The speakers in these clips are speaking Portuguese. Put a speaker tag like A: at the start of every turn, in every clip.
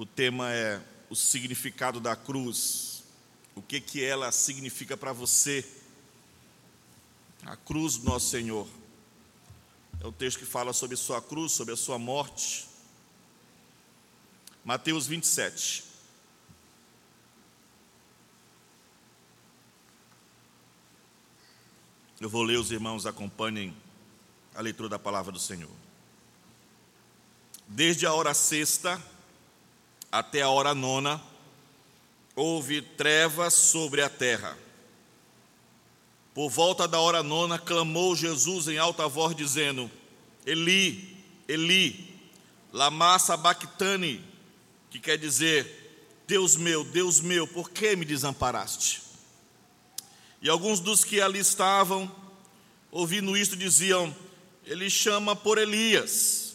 A: O tema é o significado da cruz. O que que ela significa para você? A cruz do nosso Senhor. É o texto que fala sobre sua cruz, sobre a sua morte. Mateus 27. Eu vou ler, os irmãos acompanhem a leitura da palavra do Senhor. Desde a hora sexta até a hora nona, houve trevas sobre a terra. Por volta da hora nona, clamou Jesus em alta voz, dizendo: Eli, Eli, lama sabachthani, que quer dizer: Deus meu, Deus meu, por que me desamparaste? E alguns dos que ali estavam, ouvindo isto, diziam: Ele chama por Elias.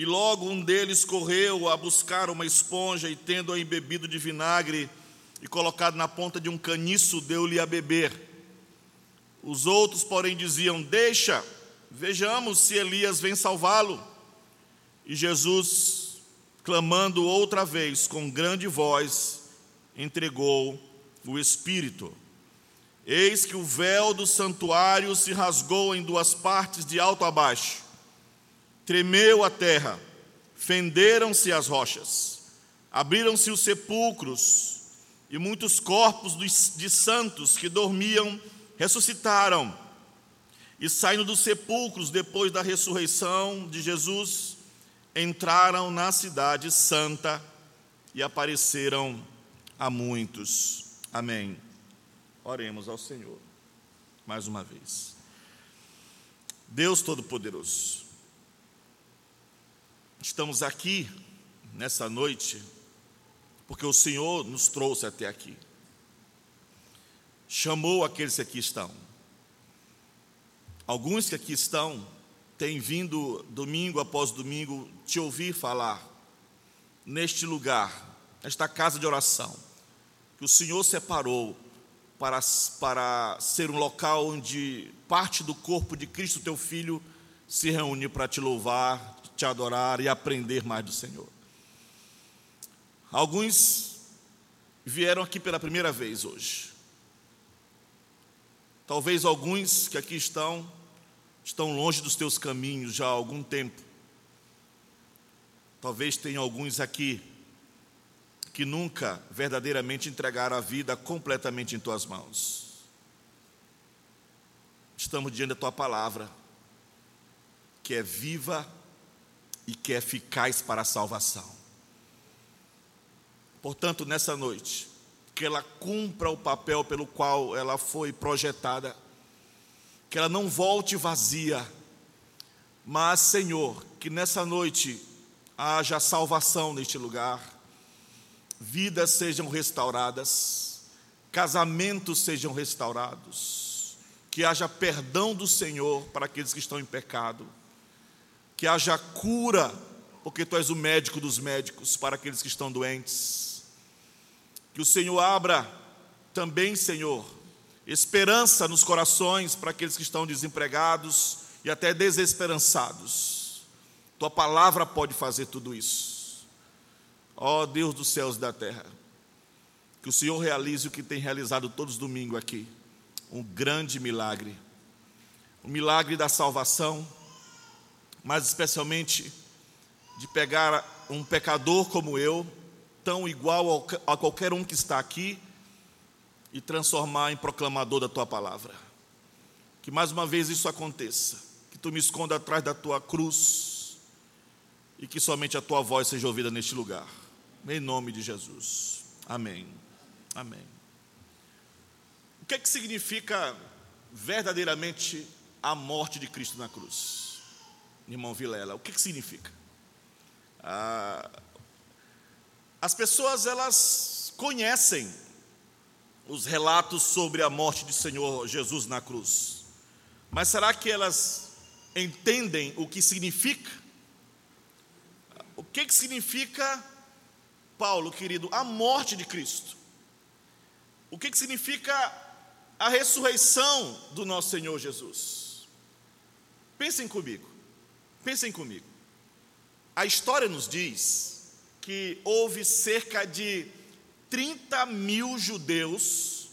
A: E logo um deles correu a buscar uma esponja e, tendo-a embebido de vinagre e colocado na ponta de um caniço, deu-lhe a beber. Os outros, porém, diziam: Deixa, vejamos se Elias vem salvá-lo. E Jesus, clamando outra vez com grande voz, entregou o Espírito. Eis que o véu do santuário se rasgou em duas partes, de alto a baixo. Tremeu a terra, fenderam-se as rochas, abriram-se os sepulcros, e muitos corpos de santos que dormiam ressuscitaram. E saindo dos sepulcros depois da ressurreição de Jesus, entraram na cidade santa e apareceram a muitos. Amém. Oremos ao Senhor mais uma vez. Deus Todo-Poderoso, estamos aqui nessa noite porque o Senhor nos trouxe até aqui, chamou aqueles que aqui estão. Alguns que aqui estão têm vindo domingo após domingo te ouvir falar neste lugar, nesta casa de oração, que o Senhor separou para, para ser um local onde parte do corpo de Cristo, teu Filho, se reúne para te louvar, te adorar e aprender mais do Senhor. Alguns vieram aqui pela primeira vez hoje. Talvez alguns que aqui estão, estão longe dos teus caminhos já há algum tempo. Talvez tenha alguns aqui que nunca verdadeiramente entregaram a vida completamente em tuas mãos. Estamos diante da tua palavra, que é viva e que é eficaz para a salvação. Portanto, nessa noite, que ela cumpra o papel pelo qual ela foi projetada, que ela não volte vazia, mas, Senhor, que nessa noite haja salvação neste lugar vidas sejam restauradas, casamentos sejam restaurados, que haja perdão do Senhor para aqueles que estão em pecado, que haja cura, porque tu és o médico dos médicos para aqueles que estão doentes. Que o Senhor abra também, Senhor, esperança nos corações para aqueles que estão desempregados e até desesperançados. Tua palavra pode fazer tudo isso. Ó oh, Deus dos céus e da terra, que o Senhor realize o que tem realizado todos os domingos aqui, um grande milagre, o milagre da salvação, mas especialmente de pegar um pecador como eu, tão igual a qualquer um que está aqui, e transformar em proclamador da tua palavra. Que mais uma vez isso aconteça, que tu me esconda atrás da tua cruz e que somente a tua voz seja ouvida neste lugar. Em nome de Jesus. Amém. Amém. O que é que significa verdadeiramente a morte de Cristo na cruz? Irmão Vilela, o que, que significa? Ah, as pessoas elas conhecem os relatos sobre a morte de Senhor Jesus na cruz, mas será que elas entendem o que significa? O que, que significa Paulo, querido, a morte de Cristo. O que, que significa a ressurreição do nosso Senhor Jesus? Pensem comigo, pensem comigo. A história nos diz que houve cerca de 30 mil judeus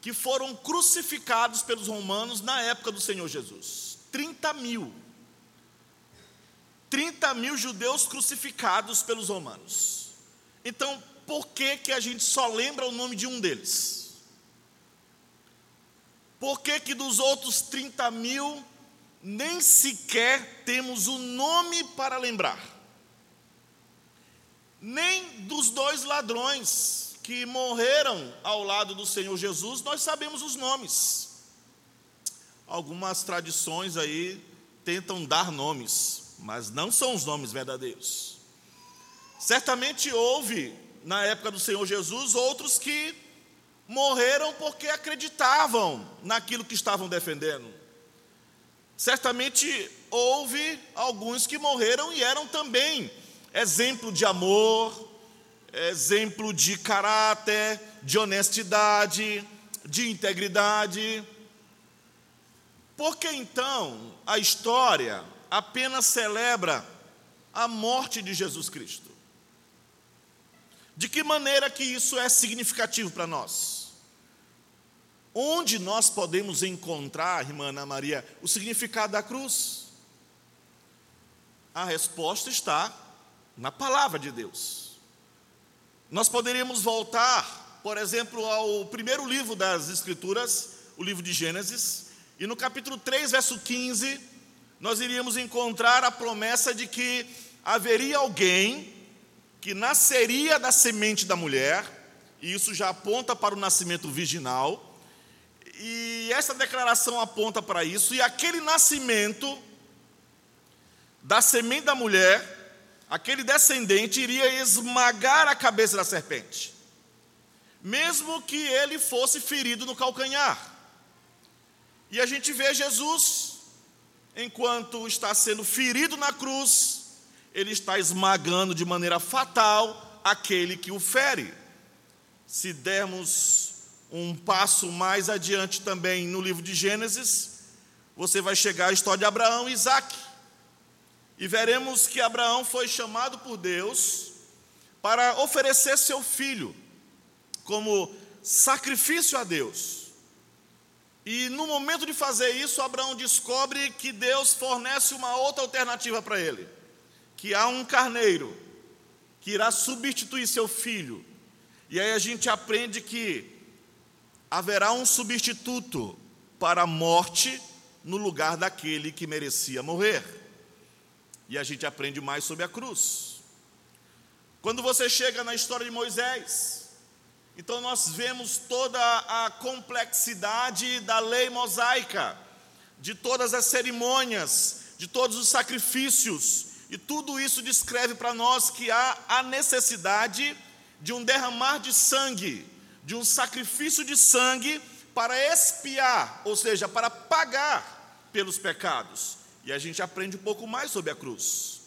A: que foram crucificados pelos romanos na época do Senhor Jesus. 30 mil. 30 mil judeus crucificados pelos romanos. Então, por que, que a gente só lembra o nome de um deles? Por que, que dos outros 30 mil nem sequer temos o nome para lembrar? Nem dos dois ladrões que morreram ao lado do Senhor Jesus, nós sabemos os nomes. Algumas tradições aí tentam dar nomes, mas não são os nomes verdadeiros. Certamente houve, na época do Senhor Jesus, outros que morreram porque acreditavam naquilo que estavam defendendo. Certamente houve alguns que morreram e eram também exemplo de amor, exemplo de caráter, de honestidade, de integridade. Por que então a história apenas celebra a morte de Jesus Cristo? De que maneira que isso é significativo para nós? Onde nós podemos encontrar, irmã Ana Maria, o significado da cruz? A resposta está na palavra de Deus. Nós poderíamos voltar, por exemplo, ao primeiro livro das Escrituras, o livro de Gênesis, e no capítulo 3, verso 15, nós iríamos encontrar a promessa de que haveria alguém que nasceria da semente da mulher, e isso já aponta para o nascimento virginal, e essa declaração aponta para isso, e aquele nascimento da semente da mulher, aquele descendente iria esmagar a cabeça da serpente, mesmo que ele fosse ferido no calcanhar. E a gente vê Jesus, enquanto está sendo ferido na cruz, ele está esmagando de maneira fatal aquele que o fere. Se dermos um passo mais adiante também no livro de Gênesis, você vai chegar à história de Abraão e Isaac. E veremos que Abraão foi chamado por Deus para oferecer seu filho como sacrifício a Deus. E no momento de fazer isso, Abraão descobre que Deus fornece uma outra alternativa para ele que há um carneiro que irá substituir seu filho. E aí a gente aprende que haverá um substituto para a morte no lugar daquele que merecia morrer. E a gente aprende mais sobre a cruz. Quando você chega na história de Moisés, então nós vemos toda a complexidade da lei mosaica, de todas as cerimônias, de todos os sacrifícios, e tudo isso descreve para nós que há a necessidade de um derramar de sangue, de um sacrifício de sangue para expiar, ou seja, para pagar pelos pecados. E a gente aprende um pouco mais sobre a cruz.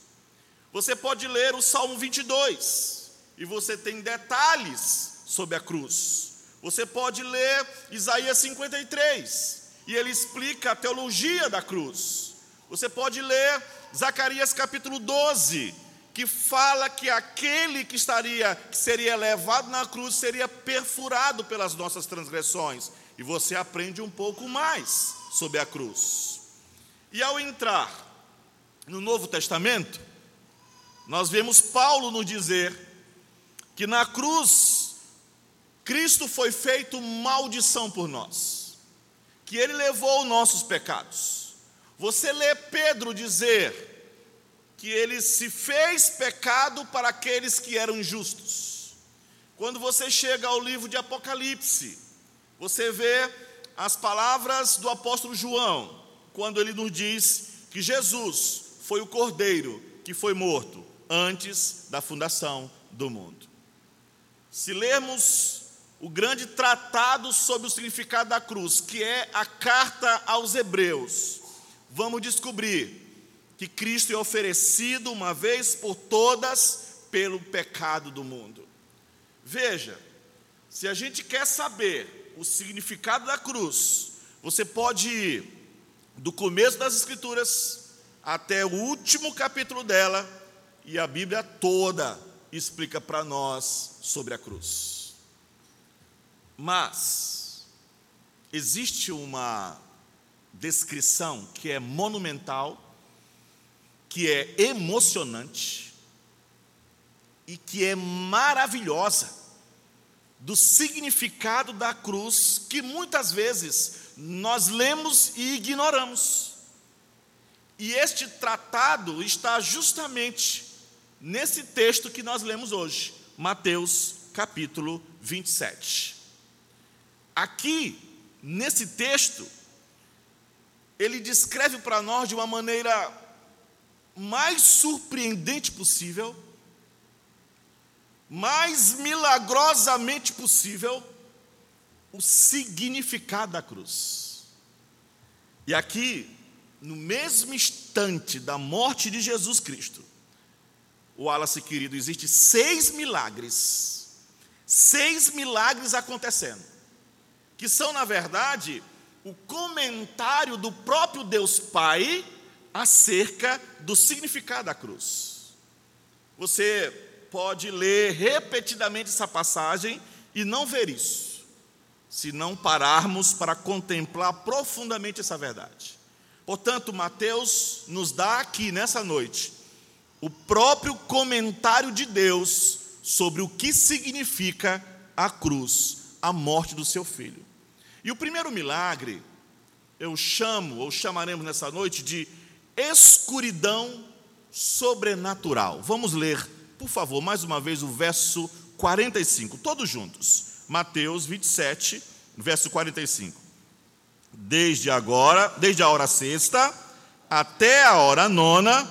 A: Você pode ler o Salmo 22 e você tem detalhes sobre a cruz. Você pode ler Isaías 53 e ele explica a teologia da cruz. Você pode ler Zacarias capítulo 12, que fala que aquele que estaria, que seria levado na cruz, seria perfurado pelas nossas transgressões. E você aprende um pouco mais sobre a cruz. E ao entrar no Novo Testamento, nós vemos Paulo nos dizer que na cruz Cristo foi feito maldição por nós, que ele levou nossos pecados. Você lê Pedro dizer que ele se fez pecado para aqueles que eram justos. Quando você chega ao livro de Apocalipse, você vê as palavras do apóstolo João, quando ele nos diz que Jesus foi o cordeiro que foi morto antes da fundação do mundo. Se lermos o grande tratado sobre o significado da cruz, que é a carta aos Hebreus, vamos descobrir que Cristo é oferecido uma vez por todas pelo pecado do mundo. Veja, se a gente quer saber o significado da cruz, você pode ir do começo das Escrituras até o último capítulo dela, e a Bíblia toda explica para nós sobre a cruz. Mas existe uma descrição que é monumental, que é emocionante e que é maravilhosa do significado da cruz que muitas vezes nós lemos e ignoramos. E este tratado está justamente nesse texto que nós lemos hoje, Mateus capítulo 27. Aqui, nesse texto, ele descreve para nós de uma maneira mais surpreendente possível, mais milagrosamente possível, o significado da cruz. E aqui, no mesmo instante da morte de Jesus Cristo, o Wallace querido, existe seis milagres, seis milagres acontecendo, que são, na verdade, o comentário do próprio Deus Pai acerca do significado da cruz. Você pode ler repetidamente essa passagem e não ver isso, se não pararmos para contemplar profundamente essa verdade. Portanto, Mateus nos dá aqui nessa noite o próprio comentário de Deus sobre o que significa a cruz, a morte do seu filho. E o primeiro milagre, eu chamo, ou chamaremos nessa noite, de escuridão sobrenatural. Vamos ler, por favor, mais uma vez o verso 45, todos juntos. Mateus 27, verso 45 desde agora, desde a hora sexta até a hora nona,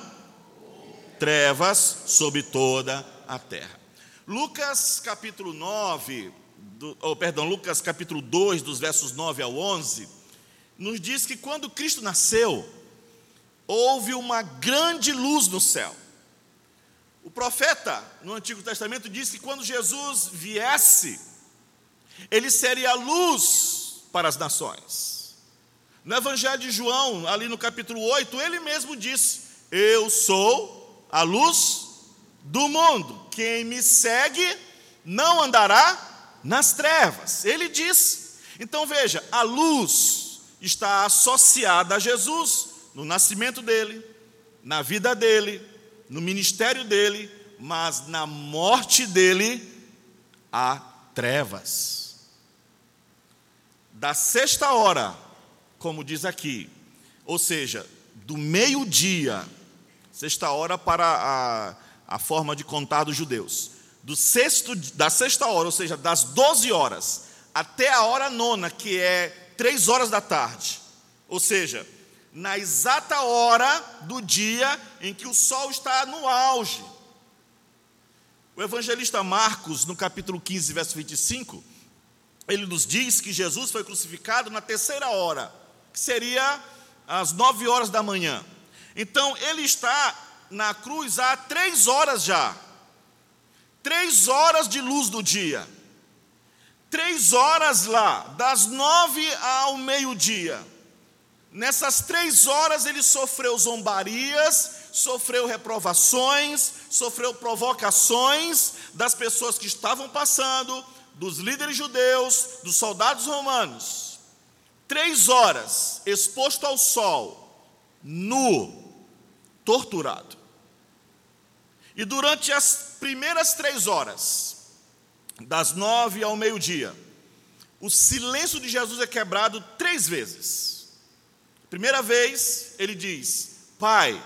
A: trevas sobre toda a terra. Lucas capítulo 9, do, oh, perdão, Lucas capítulo 2, dos versos 9 ao 11, nos diz que quando Cristo nasceu, houve uma grande luz no céu. O profeta no Antigo Testamento diz que quando Jesus viesse, ele seria a luz para as nações. No Evangelho de João, ali no capítulo 8, ele mesmo disse: Eu sou a luz do mundo. Quem me segue não andará nas trevas. Ele disse. Então veja, a luz está associada a Jesus no nascimento dele, na vida dele, no ministério dele, mas na morte dele há trevas. Da sexta hora como diz aqui, ou seja, do meio-dia, sexta hora para a, a forma de contar dos judeus, do sexto, da sexta hora, ou seja, das 12 horas, até a hora nona, que é três horas da tarde, ou seja, na exata hora do dia em que o sol está no auge. O evangelista Marcos, no capítulo 15, verso 25, ele nos diz que Jesus foi crucificado na terceira hora que seria às nove horas da manhã. Então, ele está na cruz há três horas já. Três horas de luz do dia. Três horas lá, das nove ao meio-dia. Nessas três horas ele sofreu zombarias, sofreu reprovações, sofreu provocações das pessoas que estavam passando, dos líderes judeus, dos soldados romanos três horas exposto ao sol, nu, torturado. E durante as primeiras três horas, das nove ao meio-dia, o silêncio de Jesus é quebrado três vezes. Primeira vez, ele diz: Pai,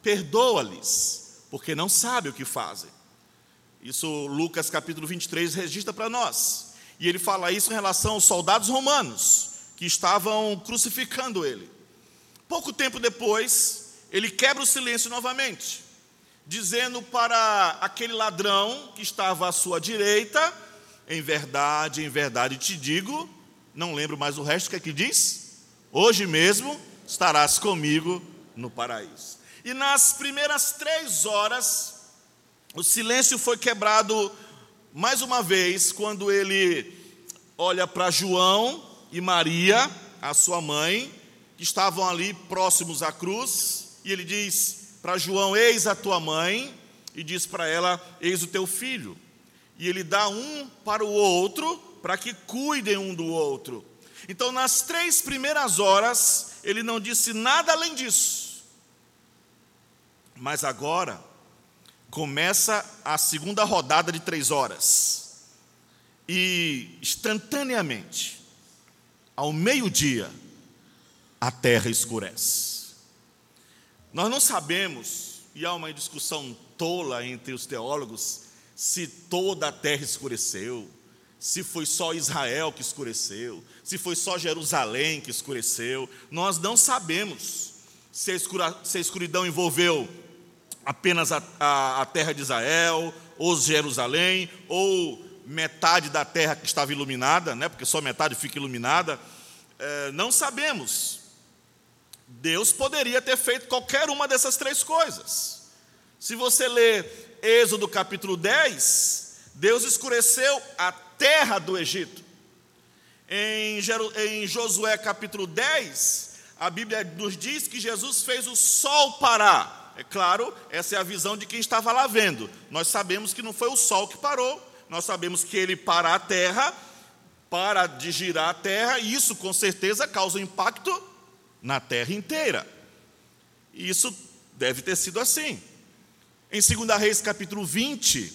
A: perdoa-lhes, porque não sabem o que fazem. Isso Lucas capítulo 23 registra para nós. E ele fala isso em relação aos soldados romanos que estavam crucificando ele. Pouco tempo depois, ele quebra o silêncio novamente, dizendo para aquele ladrão que estava à sua direita: Em verdade, em verdade te digo, não lembro mais o resto que é que diz, hoje mesmo estarás comigo no paraíso. E nas primeiras três horas, o silêncio foi quebrado mais uma vez, quando ele olha para João e Maria, a sua mãe, que estavam ali próximos à cruz, e ele diz para João: Eis a tua mãe. e diz para ela: Eis o teu filho. E ele dá um para o outro, para que cuidem um do outro. Então, nas três primeiras horas, ele não disse nada além disso. Mas agora, começa a segunda rodada de três horas. E instantaneamente, ao meio-dia, a terra escurece. Nós não sabemos, e há uma discussão tola entre os teólogos, se toda a terra escureceu, se foi só Israel que escureceu, se foi só Jerusalém que escureceu. Nós não sabemos se a, escura, se a escuridão envolveu apenas a, a, a, terra de Israel, ou Jerusalém, ou metade da terra que estava iluminada, né, porque só metade fica iluminada. É, não sabemos. Deus poderia ter feito qualquer uma dessas três coisas. Se você ler Êxodo capítulo 10, Deus escureceu a terra do Egito. Em, em Josué capítulo 10, a Bíblia nos diz que Jesus fez o sol parar. É claro, essa é a visão de quem estava lá vendo. Nós sabemos que não foi o sol que parou, nós sabemos que ele para a terra, para de girar a terra, e isso com certeza causa impacto na terra inteira. E isso deve ter sido assim. Em 2 Reis capítulo 20,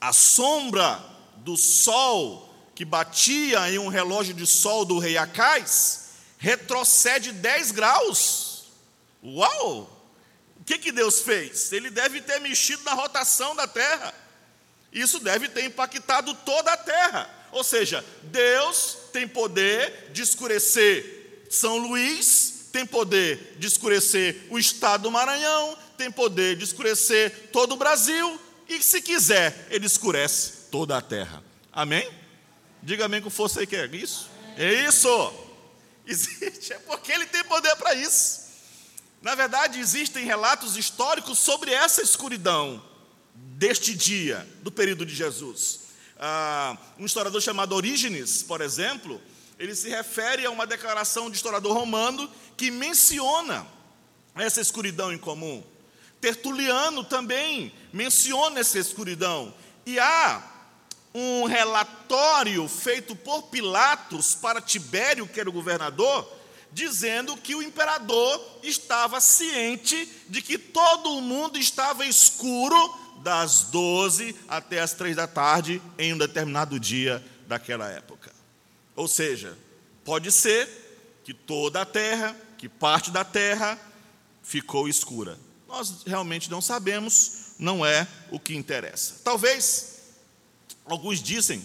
A: a sombra do sol que batia em um relógio de sol do rei Acais retrocede 10 graus. Uau! O que, que Deus fez? Ele deve ter mexido na rotação da terra. Isso deve ter impactado toda a terra. Ou seja, Deus tem poder de escurecer São Luís, tem poder de escurecer o estado do Maranhão, tem poder de escurecer todo o Brasil, e se quiser, ele escurece toda a terra. Amém? Diga amém com força aí que é isso. É isso. Existe, é porque ele tem poder para isso. Na verdade, existem relatos históricos sobre essa escuridão deste dia, do período de Jesus. Ah, um historiador chamado Orígenes, por exemplo, ele se refere a uma declaração de historiador romano que menciona essa escuridão em comum. Tertuliano também menciona essa escuridão. E há um relatório feito por Pilatos para Tibério, que era o governador, dizendo que o imperador estava ciente de que todo o mundo estava escuro das 12 até as 3 da tarde em um determinado dia daquela época. Ou seja, pode ser que toda a terra, que parte da terra ficou escura. Nós realmente não sabemos, não é o que interessa. Talvez Alguns dizem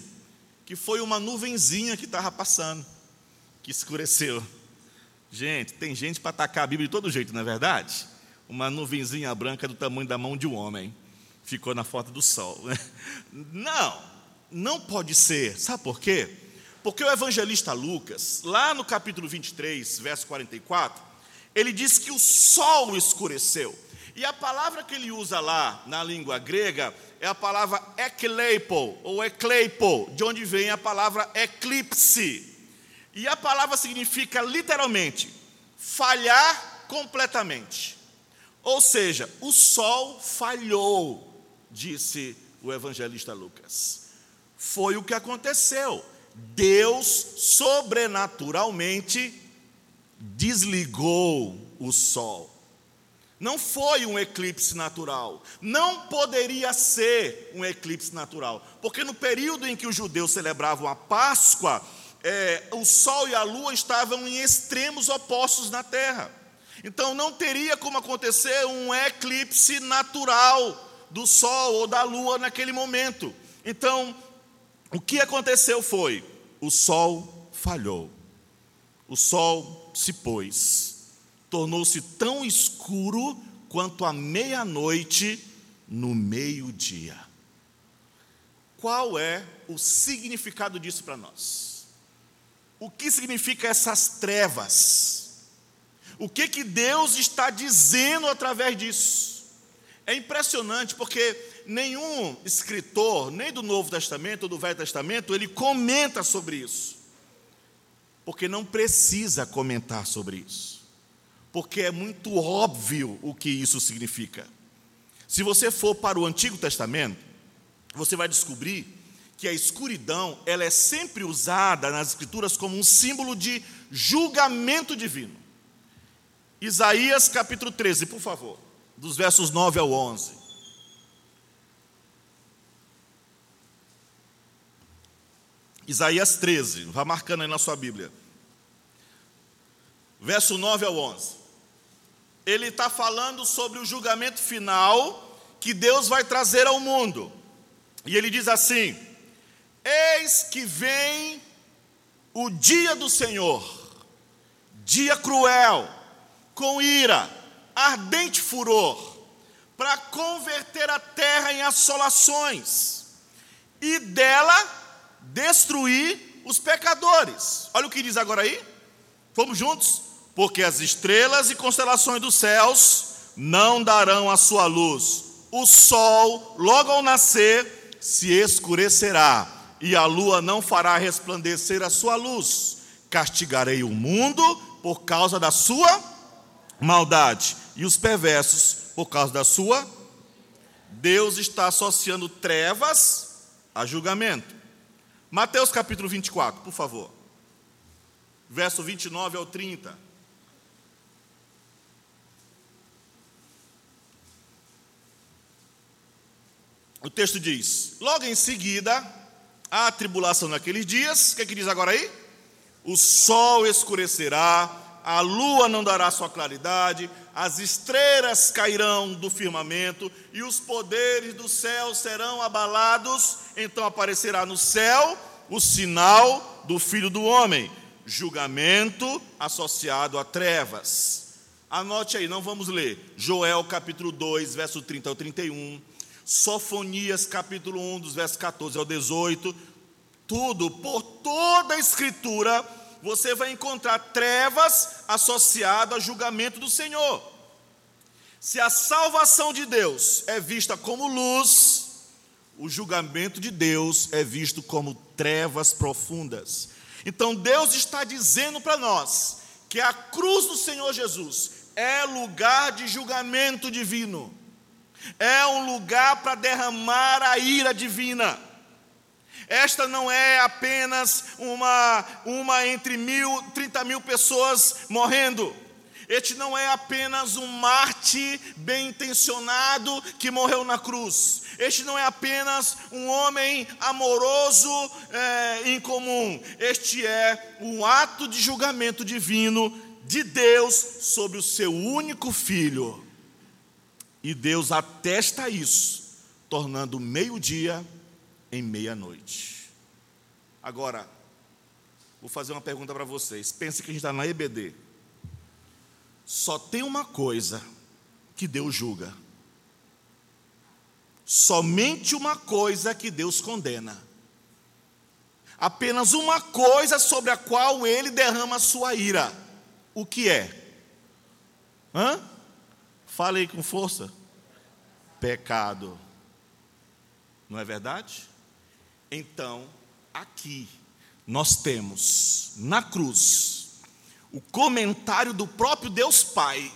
A: que foi uma nuvenzinha que estava passando, que escureceu. Gente, tem gente para atacar a Bíblia de todo jeito, não é verdade? Uma nuvenzinha branca do tamanho da mão de um homem ficou na foto do sol. Não, não pode ser. Sabe por quê? Porque o evangelista Lucas, lá no capítulo 23, verso 44, ele diz que o sol escureceu. E a palavra que ele usa lá na língua grega é a palavra ekleipo, ou ekleipo, de onde vem a palavra eclipse. E a palavra significa literalmente falhar completamente. Ou seja, o sol falhou, disse o evangelista Lucas. Foi o que aconteceu. Deus sobrenaturalmente desligou o sol. Não foi um eclipse natural. Não poderia ser um eclipse natural. Porque no período em que os judeus celebravam a Páscoa, é, o Sol e a Lua estavam em extremos opostos na Terra. Então não teria como acontecer um eclipse natural do Sol ou da Lua naquele momento. Então, o que aconteceu foi: o Sol falhou, o Sol se pôs tornou-se tão escuro quanto a meia-noite no meio-dia. Qual é o significado disso para nós? O que significa essas trevas? O que que Deus está dizendo através disso? É impressionante porque nenhum escritor, nem do Novo Testamento ou do Velho Testamento, ele comenta sobre isso. Porque não precisa comentar sobre isso porque é muito óbvio o que isso significa. Se você for para o Antigo Testamento, você vai descobrir que a escuridão, ela é sempre usada nas escrituras como um símbolo de julgamento divino. Isaías capítulo 13, por favor, dos versos 9 ao 11. Isaías 13, vá marcando aí na sua Bíblia. Verso 9 ao 11. Ele está falando sobre o julgamento final que Deus vai trazer ao mundo. E ele diz assim: Eis que vem o dia do Senhor, dia cruel, com ira, ardente furor, para converter a terra em assolações e dela destruir os pecadores. Olha o que diz agora aí. Vamos juntos? Porque as estrelas e constelações dos céus não darão a sua luz. O sol, logo ao nascer, se escurecerá, e a lua não fará resplandecer a sua luz. Castigarei o mundo por causa da sua maldade, e os perversos por causa da sua. Deus está associando trevas a julgamento. Mateus capítulo 24, por favor. Verso 29 ao 30. O texto diz: Logo em seguida, a tribulação naqueles dias, o que, é que diz agora aí? O sol escurecerá, a lua não dará sua claridade, as estrelas cairão do firmamento e os poderes do céu serão abalados. Então aparecerá no céu o sinal do Filho do Homem, julgamento associado a trevas. Anote aí, não vamos ler. Joel capítulo 2, verso 30 ao 31. Sofonias capítulo 1, dos versos 14 ao 18. Tudo, por toda a escritura, você vai encontrar trevas associadas ao julgamento do Senhor. Se a salvação de Deus é vista como luz, o julgamento de Deus é visto como trevas profundas. Então Deus está dizendo para nós que a cruz do Senhor Jesus é lugar de julgamento divino, é um lugar para derramar a ira divina. Esta não é apenas uma, uma entre mil, trinta mil pessoas morrendo. Este não é apenas um Marte bem intencionado que morreu na cruz. Este não é apenas um homem amoroso é, incomum. Este é um ato de julgamento divino de Deus sobre o seu único filho. E Deus atesta isso, tornando meio-dia em meia-noite. Agora, vou fazer uma pergunta para vocês. Pense que a gente está na EBD. Só tem uma coisa que Deus julga. Somente uma coisa que Deus condena. Apenas uma coisa sobre a qual ele derrama sua ira. O que é? Hã? Fale aí com força. Pecado. Não é verdade? Então, aqui nós temos na cruz o comentário do próprio Deus Pai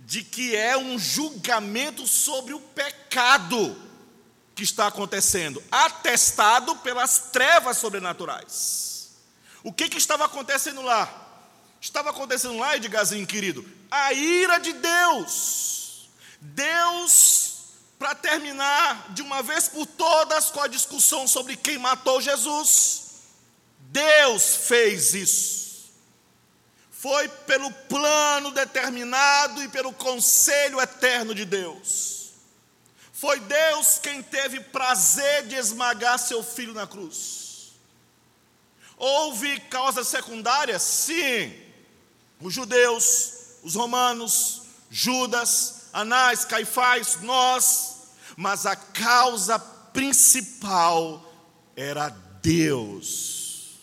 A: de que é um julgamento sobre o pecado que está acontecendo, atestado pelas trevas sobrenaturais. O que, que estava acontecendo lá? Estava acontecendo lá, Edgarzinho querido, a ira de Deus. Deus para terminar de uma vez por todas com a discussão sobre quem matou Jesus. Deus fez isso. Foi pelo plano determinado e pelo conselho eterno de Deus. Foi Deus quem teve prazer de esmagar seu filho na cruz. Houve causas secundárias? Sim. Os judeus, os romanos, Judas, Anás, Caifás, nós, mas a causa principal era Deus.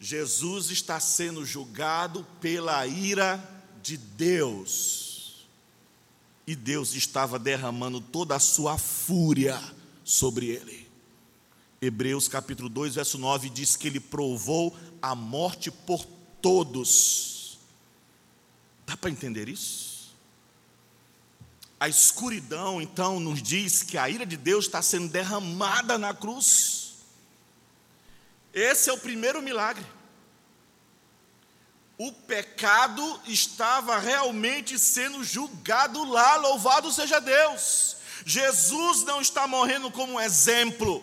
A: Jesus está sendo julgado pela ira de Deus. E Deus estava derramando toda a sua fúria sobre ele. Hebreus capítulo 2, verso 9 diz que ele provou a morte por todos. Dá para entender isso? A escuridão, então, nos diz que a ira de Deus está sendo derramada na cruz. Esse é o primeiro milagre. O pecado estava realmente sendo julgado lá, louvado seja Deus. Jesus não está morrendo como exemplo,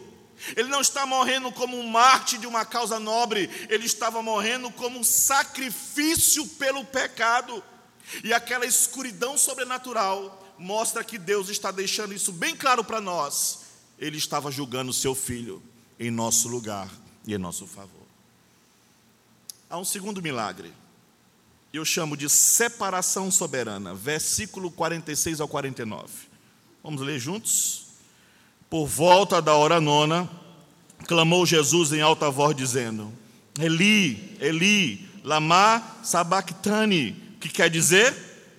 A: ele não está morrendo como um mártir de uma causa nobre, ele estava morrendo como um sacrifício pelo pecado. E aquela escuridão sobrenatural mostra que Deus está deixando isso bem claro para nós. Ele estava julgando o seu filho em nosso lugar e em nosso favor. Há um segundo milagre. Eu chamo de separação soberana, versículo 46 ao 49. Vamos ler juntos? Por volta da hora nona, clamou Jesus em alta voz, dizendo: Eli, Eli, lama sabachthani, que quer dizer: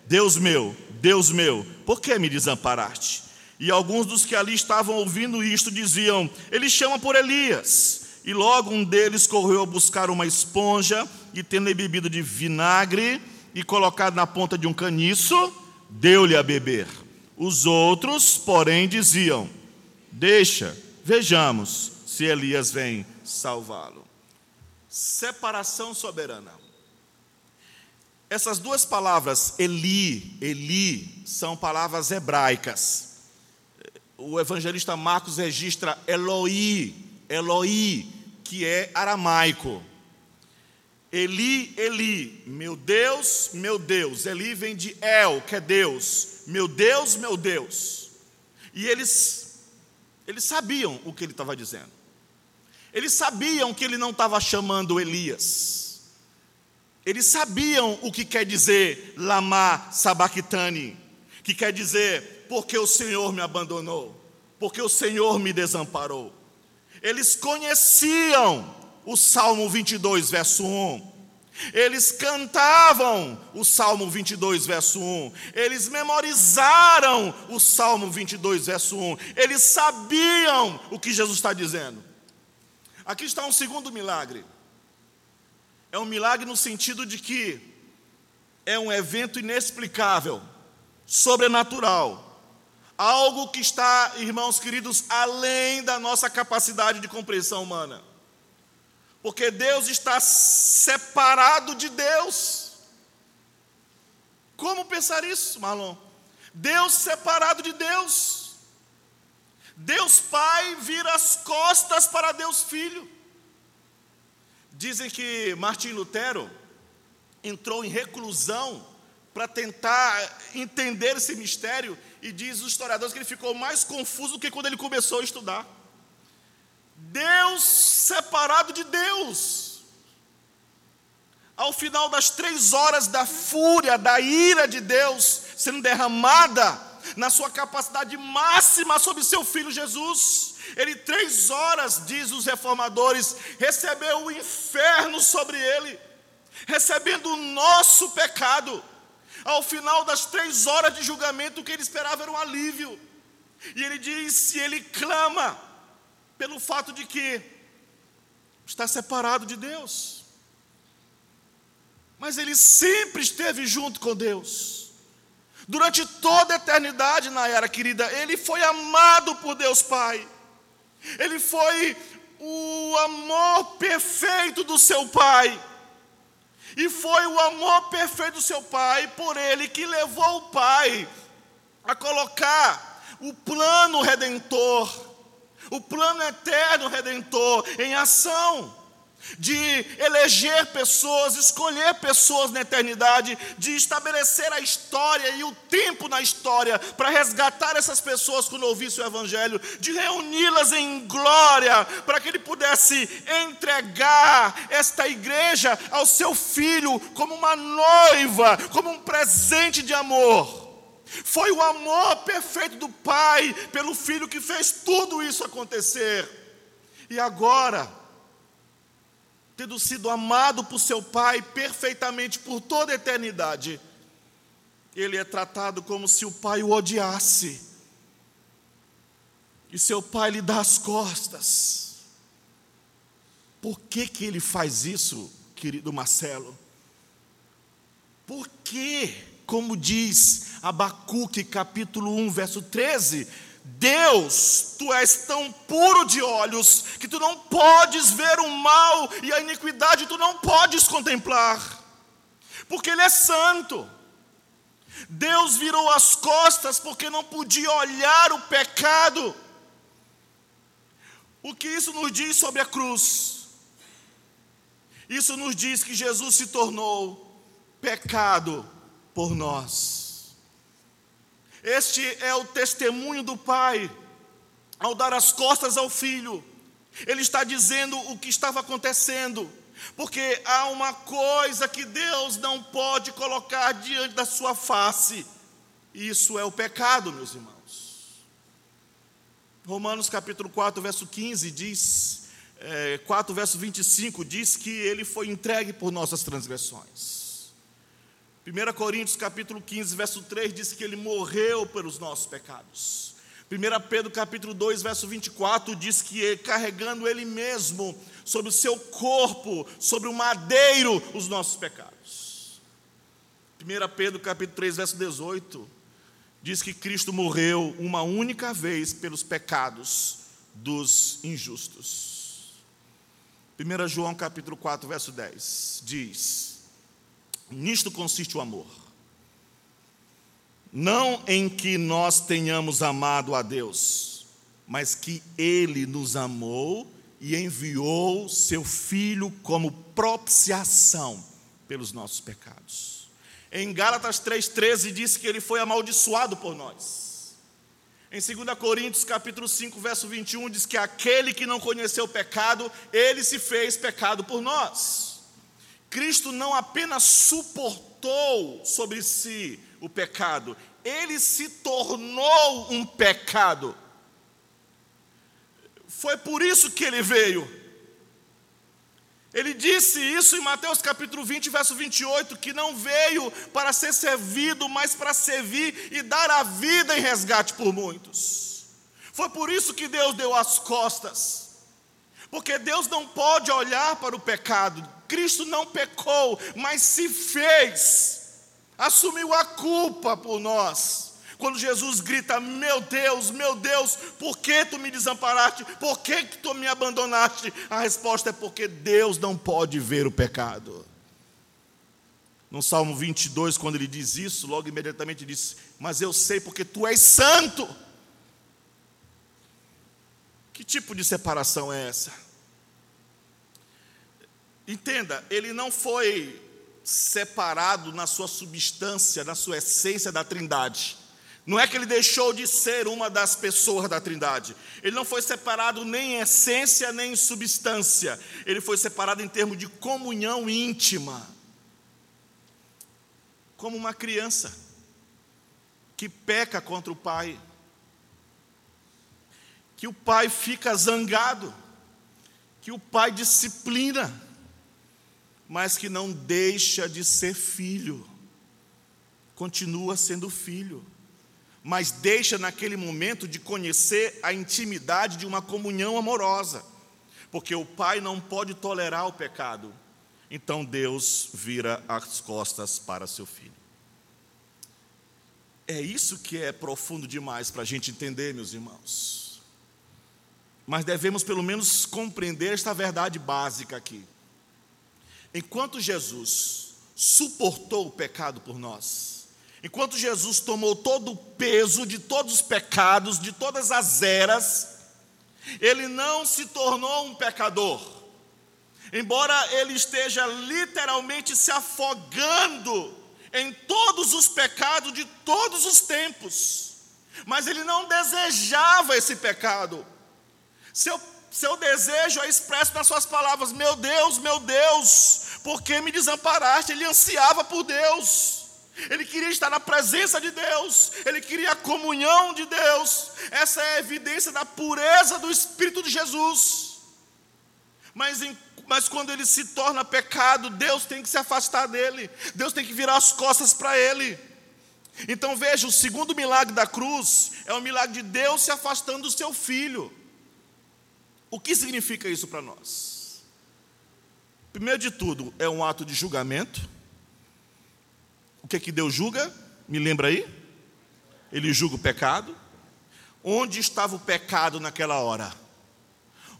A: Deus meu, Deus meu, por que me desamparaste? E alguns dos que ali estavam ouvindo isto diziam: Ele chama por Elias. E logo um deles correu a buscar uma esponja e, tendo bebido de vinagre e colocado na ponta de um caniço, deu-lhe a beber. Os outros, porém, diziam: Deixa, vejamos se Elias vem salvá-lo. Separação soberana. Essas duas palavras, Eli, Eli, são palavras hebraicas. O evangelista Marcos registra Eloi, Eloi, que é aramaico. Eli, Eli, meu Deus, meu Deus. Eli vem de El, que é Deus. Meu Deus, meu Deus. E eles, eles sabiam o que ele estava dizendo. Eles sabiam que ele não estava chamando Elias. Eles sabiam o que quer dizer lama sabachthani, que quer dizer porque o Senhor me abandonou, porque o Senhor me desamparou. Eles conheciam o Salmo 22, verso 1. Eles cantavam o Salmo 22, verso 1. Eles memorizaram o Salmo 22, verso 1. Eles sabiam o que Jesus está dizendo. Aqui está um segundo milagre. É um milagre no sentido de que é um evento inexplicável, sobrenatural, algo que está, irmãos queridos, além da nossa capacidade de compreensão humana. Porque Deus está separado de Deus. Como pensar isso, Marlon? Deus separado de Deus. Deus Pai vira as costas para Deus Filho. Dizem que Martim Lutero entrou em reclusão para tentar entender esse mistério e diz os historiadores que ele ficou mais confuso do que quando ele começou a estudar. Deus separado de Deus. Ao final das três horas da fúria, da ira de Deus sendo derramada na sua capacidade máxima sobre seu filho Jesus, ele, três horas, diz os reformadores, recebeu o inferno sobre ele, recebendo o nosso pecado. Ao final das três horas de julgamento, o que ele esperava era um alívio. E ele diz: e ele clama pelo fato de que está separado de Deus. Mas ele sempre esteve junto com Deus. Durante toda a eternidade, na era querida, ele foi amado por Deus Pai. Ele foi o amor perfeito do seu pai. E foi o amor perfeito do seu pai por ele que levou o pai a colocar o plano redentor, o plano eterno redentor em ação de eleger pessoas, escolher pessoas na eternidade, de estabelecer a história e o tempo na história para resgatar essas pessoas quando ouvissem o Evangelho, de reuni-las em glória, para que ele pudesse entregar esta igreja ao seu filho como uma noiva, como um presente de amor. Foi o amor perfeito do Pai pelo Filho que fez tudo isso acontecer. E agora, tendo sido amado por seu Pai perfeitamente por toda a eternidade, ele é tratado como se o Pai o odiasse. E seu Pai lhe dá as costas. Por que, que ele faz isso, querido Marcelo? Por que como diz Abacuque capítulo 1, verso 13, Deus, tu és tão puro de olhos que tu não podes ver o mal e a iniquidade tu não podes contemplar, porque Ele é santo. Deus virou as costas porque não podia olhar o pecado. O que isso nos diz sobre a cruz? Isso nos diz que Jesus se tornou pecado por nós. Este é o testemunho do Pai ao dar as costas ao Filho. Ele está dizendo o que estava acontecendo, porque há uma coisa que Deus não pode colocar diante da sua face, isso é o pecado, meus irmãos. Romanos capítulo 4, verso 15 diz, é, 4 verso 25 diz que ele foi entregue por nossas transgressões. 1 Coríntios capítulo 15, verso 3 diz que ele morreu pelos nossos pecados. 1 Pedro capítulo 2, verso 24 diz que carregando ele mesmo sobre o seu corpo, sobre o madeiro, os nossos pecados. 1 Pedro capítulo 3, verso 18 diz que Cristo morreu uma única vez pelos pecados dos injustos. 1 João capítulo 4, verso 10 diz: Nisto consiste o amor. Não em que nós tenhamos amado a Deus, mas que Ele nos amou e enviou seu Filho como propiciação pelos nossos pecados. Em Gálatas 3,13 diz que ele foi amaldiçoado por nós. Em 2 Coríntios capítulo 5, verso 21, diz que aquele que não conheceu o pecado, ele se fez pecado por nós. Cristo não apenas suportou sobre si o pecado, ele se tornou um pecado. Foi por isso que ele veio ele disse isso em Mateus capítulo 20, verso 28, que não veio para ser servido, mas para servir e dar a vida em resgate por muitos. Foi por isso que Deus deu as costas. Porque Deus não pode olhar para o pecado. Cristo não pecou, mas se fez, assumiu a culpa por nós. Quando Jesus grita: Meu Deus, meu Deus, por que tu me desamparaste? Por que, tu me abandonaste? A resposta é porque Deus não pode ver o pecado. No Salmo 22, quando ele diz isso, logo imediatamente diz: Mas eu sei porque tu és santo. Que tipo de separação é essa? Entenda, ele não foi separado na sua substância, na sua essência da Trindade. Não é que ele deixou de ser uma das pessoas da Trindade. Ele não foi separado nem em essência nem em substância. Ele foi separado em termos de comunhão íntima. Como uma criança que peca contra o pai. Que o pai fica zangado. Que o pai disciplina. Mas que não deixa de ser filho. Continua sendo filho mas deixa naquele momento de conhecer a intimidade de uma comunhão amorosa, porque o pai não pode tolerar o pecado, então Deus vira as costas para seu filho. É isso que é profundo demais para a gente entender, meus irmãos. Mas devemos pelo menos compreender esta verdade básica aqui. Enquanto Jesus suportou o pecado por nós, Enquanto Jesus tomou todo o peso de todos os pecados, de todas as eras, ele não se tornou um pecador. Embora ele esteja literalmente se afogando em todos os pecados de todos os tempos, mas ele não desejava esse pecado. Seu, seu desejo é expresso nas suas palavras: Meu Deus, meu Deus, por que me desamparaste? Ele ansiava por Deus. Ele queria estar na presença de Deus, ele queria a comunhão de Deus. Essa é a evidência da pureza do Espírito de Jesus. Mas, em, mas quando ele se torna pecado, Deus tem que se afastar dele, Deus tem que virar as costas para ele. Então veja: o segundo milagre da cruz é o milagre de Deus se afastando do seu filho. O que significa isso para nós? Primeiro de tudo, é um ato de julgamento o que é que Deus julga? Me lembra aí? Ele julga o pecado. Onde estava o pecado naquela hora?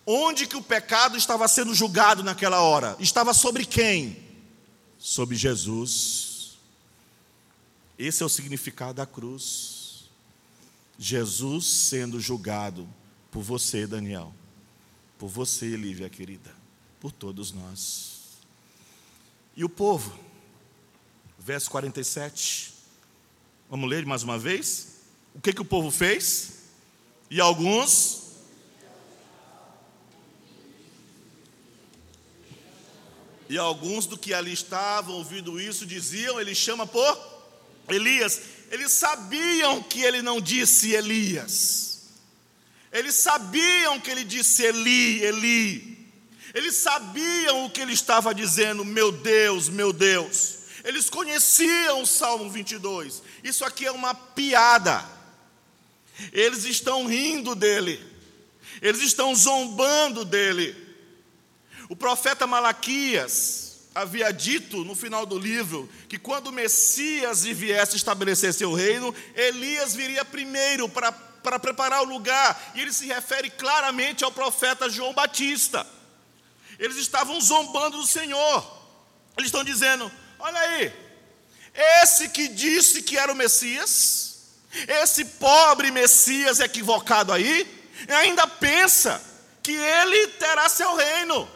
A: Onde que o pecado estava sendo julgado naquela hora? Estava sobre quem? Sobre Jesus. Esse é o significado da cruz. Jesus sendo julgado por você, Daniel, por você, Lívia querida, por todos nós. E o povo, verso 47, vamos ler mais uma vez? O que, que o povo fez? E alguns. E alguns do que ali estavam ouvindo isso diziam, ele chama por Elias. Eles sabiam que ele não disse Elias. Eles sabiam que ele disse Eli, Eli. Eles sabiam o que ele estava dizendo, meu Deus, meu Deus. Eles conheciam o Salmo 22. Isso aqui é uma piada. Eles estão rindo dele. Eles estão zombando dele. O profeta Malaquias havia dito no final do livro que quando o Messias viesse estabelecer seu reino, Elias viria primeiro para, para preparar o lugar. E ele se refere claramente ao profeta João Batista. Eles estavam zombando do Senhor. Eles estão dizendo: olha aí, esse que disse que era o Messias, esse pobre Messias equivocado aí, ainda pensa que ele terá seu reino.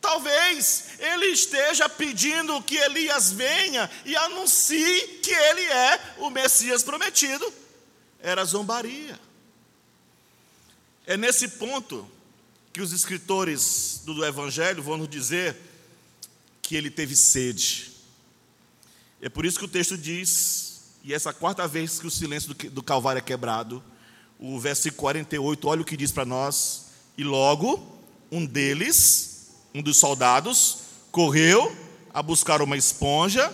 A: Talvez ele esteja pedindo que Elias venha e anuncie que ele é o Messias prometido. Era zombaria. É nesse ponto que os escritores do Evangelho vão nos dizer que ele teve sede. É por isso que o texto diz, e essa quarta vez que o silêncio do, Calvário é quebrado, o versículo 48, olha o que diz para nós. E logo, um deles, um dos soldados, correu a buscar uma esponja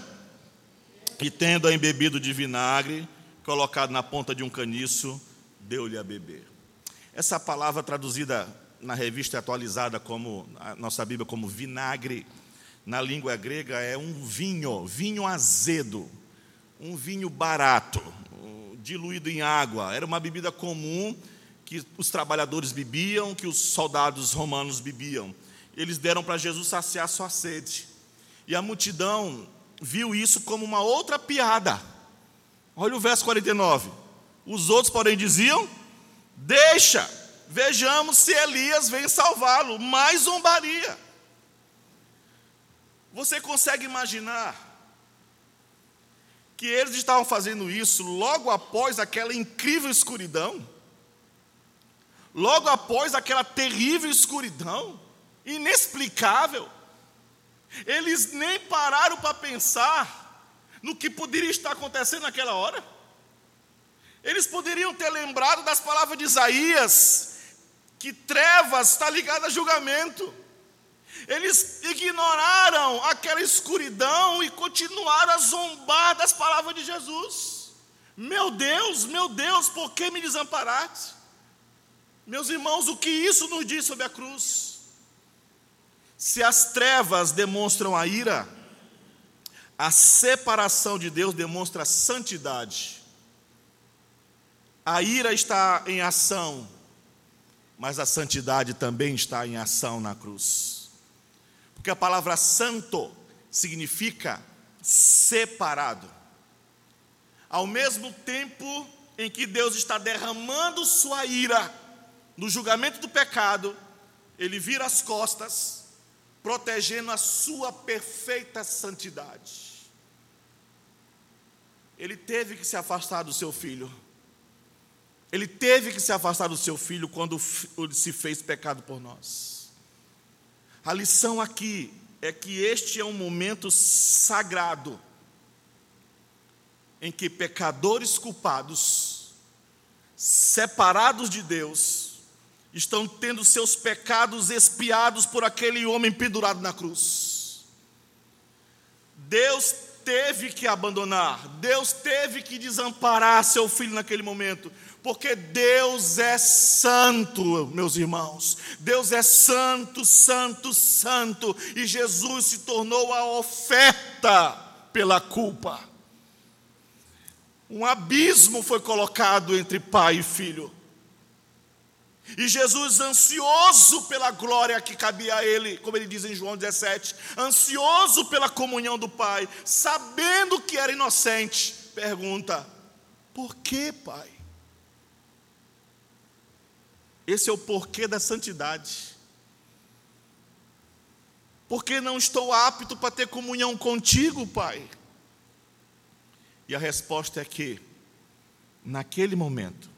A: e, tendo-a embebido de vinagre, colocado na ponta de um caniço, deu-lhe a beber. Essa palavra traduzida na revista atualizada como a nossa Bíblia como vinagre, na língua grega é um vinho, vinho azedo, um vinho barato, diluído em água. Era uma bebida comum que os trabalhadores bebiam, que os soldados romanos bebiam. Eles deram para Jesus saciar sua sede. E a multidão viu isso como uma outra piada. Olha o verso 49. Os outros, porém, diziam: Deixa, Vejamos se Elias vem salvá-lo. Mais zombaria. Você consegue imaginar que eles estavam fazendo isso logo após aquela incrível escuridão? Logo após aquela terrível escuridão, inexplicável. Eles nem pararam para pensar no que poderia estar acontecendo naquela hora. Eles poderiam ter lembrado das palavras de Isaías, que trevas está ligada a julgamento. Eles ignoraram aquela escuridão e continuaram a zombar das palavras de Jesus. Meu Deus, meu Deus, por que me desamparaste? Meus irmãos, o que isso nos diz sobre a cruz? Se as trevas demonstram a ira, a separação de Deus demonstra santidade. A ira está em ação, mas a santidade também está em ação na cruz. Porque a palavra santo significa separado. Ao mesmo tempo em que Deus está derramando sua ira no julgamento do pecado, ele vira as costas, protegendo a sua perfeita santidade. Ele teve que se afastar do seu filho ele teve que se afastar do seu filho quando se fez pecado por nós. A lição aqui é que este é um momento sagrado em que pecadores culpados, separados de Deus, estão tendo seus pecados expiados por aquele homem pendurado na cruz. Deus teve que abandonar, Deus teve que desamparar seu filho naquele momento, porque Deus é santo, meus irmãos. Deus é santo, santo, santo, e Jesus se tornou a oferta pela culpa. Um abismo foi colocado entre pai e filho. E Jesus, ansioso pela glória que cabia a ele, como ele diz em João 17, ansioso pela comunhão do Pai, sabendo que era inocente, pergunta: por que, Pai? Esse é o porquê da santidade. Porque não estou apto para ter comunhão contigo, Pai? E a resposta é que, naquele momento,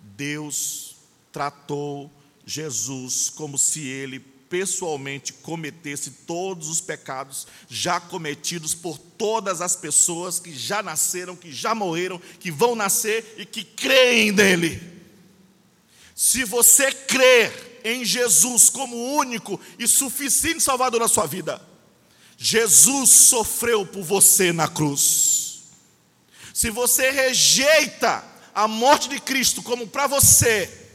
A: Deus tratou Jesus como se ele pessoalmente cometesse todos os pecados já cometidos por todas as pessoas que já nasceram, que já morreram, que vão nascer e que creem nele. Se você crer em Jesus como único e suficiente Salvador na sua vida, Jesus sofreu por você na cruz. Se você rejeita a morte de Cristo como para você,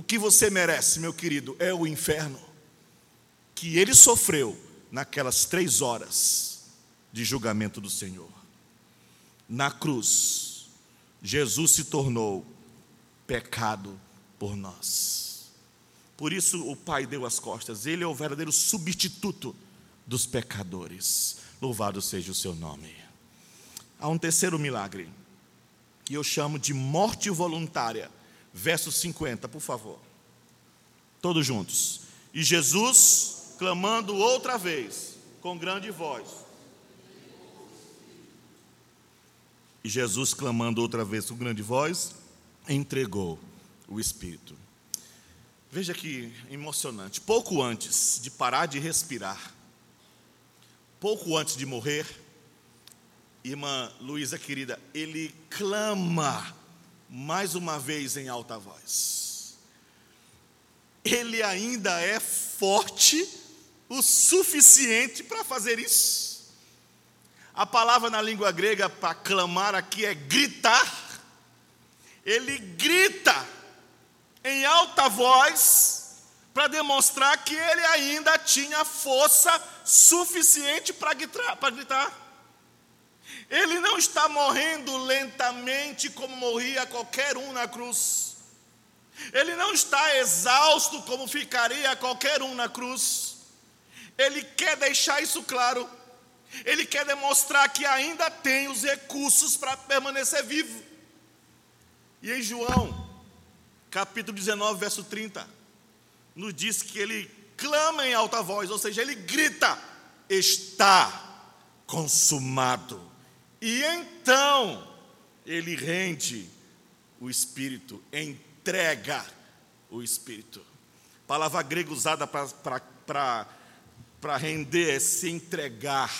A: o que você merece, meu querido, é o inferno que ele sofreu naquelas três horas de julgamento do Senhor. Na cruz, Jesus se tornou pecado por nós. Por isso o Pai deu as costas, Ele é o verdadeiro substituto dos pecadores. Louvado seja o seu nome. Há um terceiro milagre, que eu chamo de morte voluntária. Verso 50, por favor. Todos juntos. E Jesus, clamando outra vez, com grande voz. E Jesus, clamando outra vez com grande voz, entregou o Espírito. Veja que emocionante. Pouco antes de parar de respirar, pouco antes de morrer, irmã Luísa querida, ele clama mais uma vez em alta voz. Ele ainda é forte o suficiente para fazer isso. A palavra na língua grega para clamar aqui é gritar. Ele grita em alta voz para demonstrar que ele ainda tinha força suficiente para gritar. Ele não está morrendo lentamente como morria qualquer um na cruz. Ele não está exausto como ficaria qualquer um na cruz. Ele quer deixar isso claro. Ele quer demonstrar que ainda tem os recursos para permanecer vivo. E em João capítulo 19, verso 30, nos diz que ele clama em alta voz, ou seja, ele grita: está consumado. E então ele rende o Espírito, entrega o Espírito. Palavra grega usada para render é se entregar.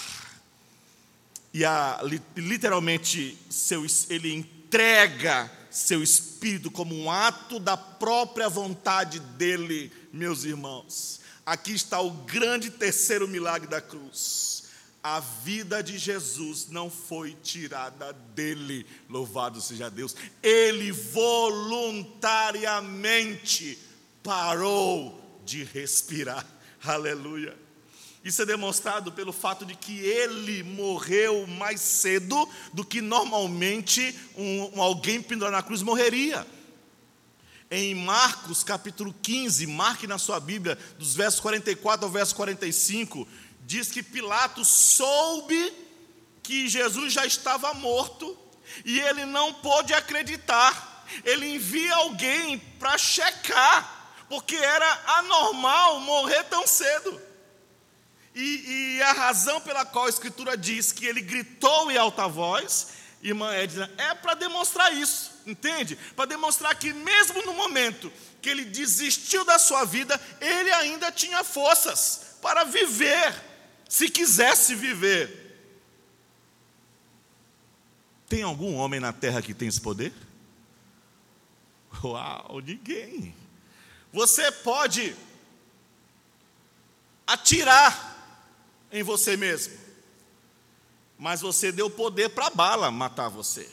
A: E a, literalmente, seu, ele entrega seu espírito como um ato da própria vontade dele, meus irmãos. Aqui está o grande terceiro milagre da cruz. A vida de Jesus não foi tirada dele, louvado seja Deus. Ele voluntariamente parou de respirar. Aleluia. Isso é demonstrado pelo fato de que ele morreu mais cedo do que normalmente um, um, alguém pendurado na cruz morreria. Em Marcos capítulo 15, marque na sua Bíblia, dos versos 44 ao verso 45, diz que Pilatos soube que Jesus já estava morto e ele não pôde acreditar. Ele envia alguém para checar, porque era anormal morrer tão cedo. E, e, a razão pela qual a Escritura diz que ele gritou em alta voz, irmã Edna, é para demonstrar isso, entende? Para demonstrar que, mesmo no momento que ele desistiu da sua vida, ele ainda tinha forças para viver, se quisesse viver. Tem algum homem na terra que tem esse poder? Uau, ninguém. Você pode atirar em você mesmo. Mas você deu poder para a bala matar você.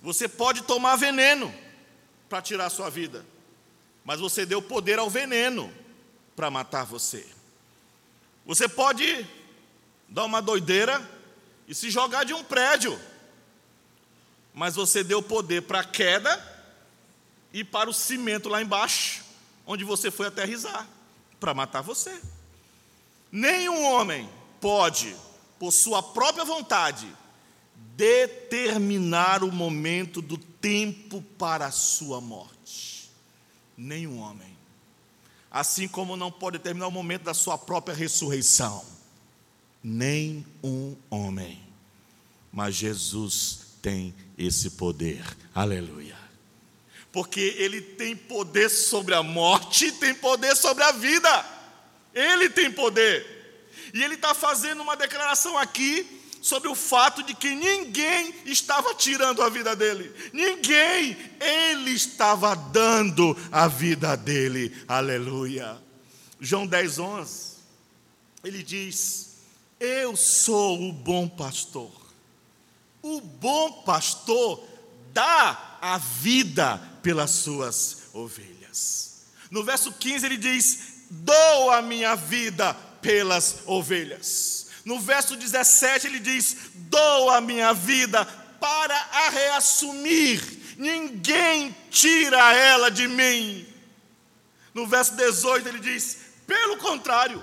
A: Você pode tomar veneno para tirar a sua vida, mas você deu poder ao veneno para matar você. Você pode dar uma doideira e se jogar de um prédio, mas você deu poder para a queda e para o cimento lá embaixo, onde você foi aterrizar, para matar você. Nenhum homem pode, por sua própria vontade, determinar o momento do tempo para a sua morte. Nenhum homem. Assim como não pode determinar o momento da sua própria ressurreição. Nem um homem. Mas Jesus tem esse poder. Aleluia. Porque ele tem poder sobre a morte, tem poder sobre a vida. Ele tem poder. E ele está fazendo uma declaração aqui sobre o fato de que ninguém estava tirando a vida dele. Ninguém, ele estava dando a vida dele. Aleluia. João 10, 11, ele diz: Eu sou o bom pastor. O bom pastor dá a vida pelas suas ovelhas. No verso 15 ele diz: Dou a minha vida pelas ovelhas. No verso 17 ele diz: Dou a minha vida para a reassumir, ninguém tira ela de mim. No verso 18 ele diz: Pelo contrário,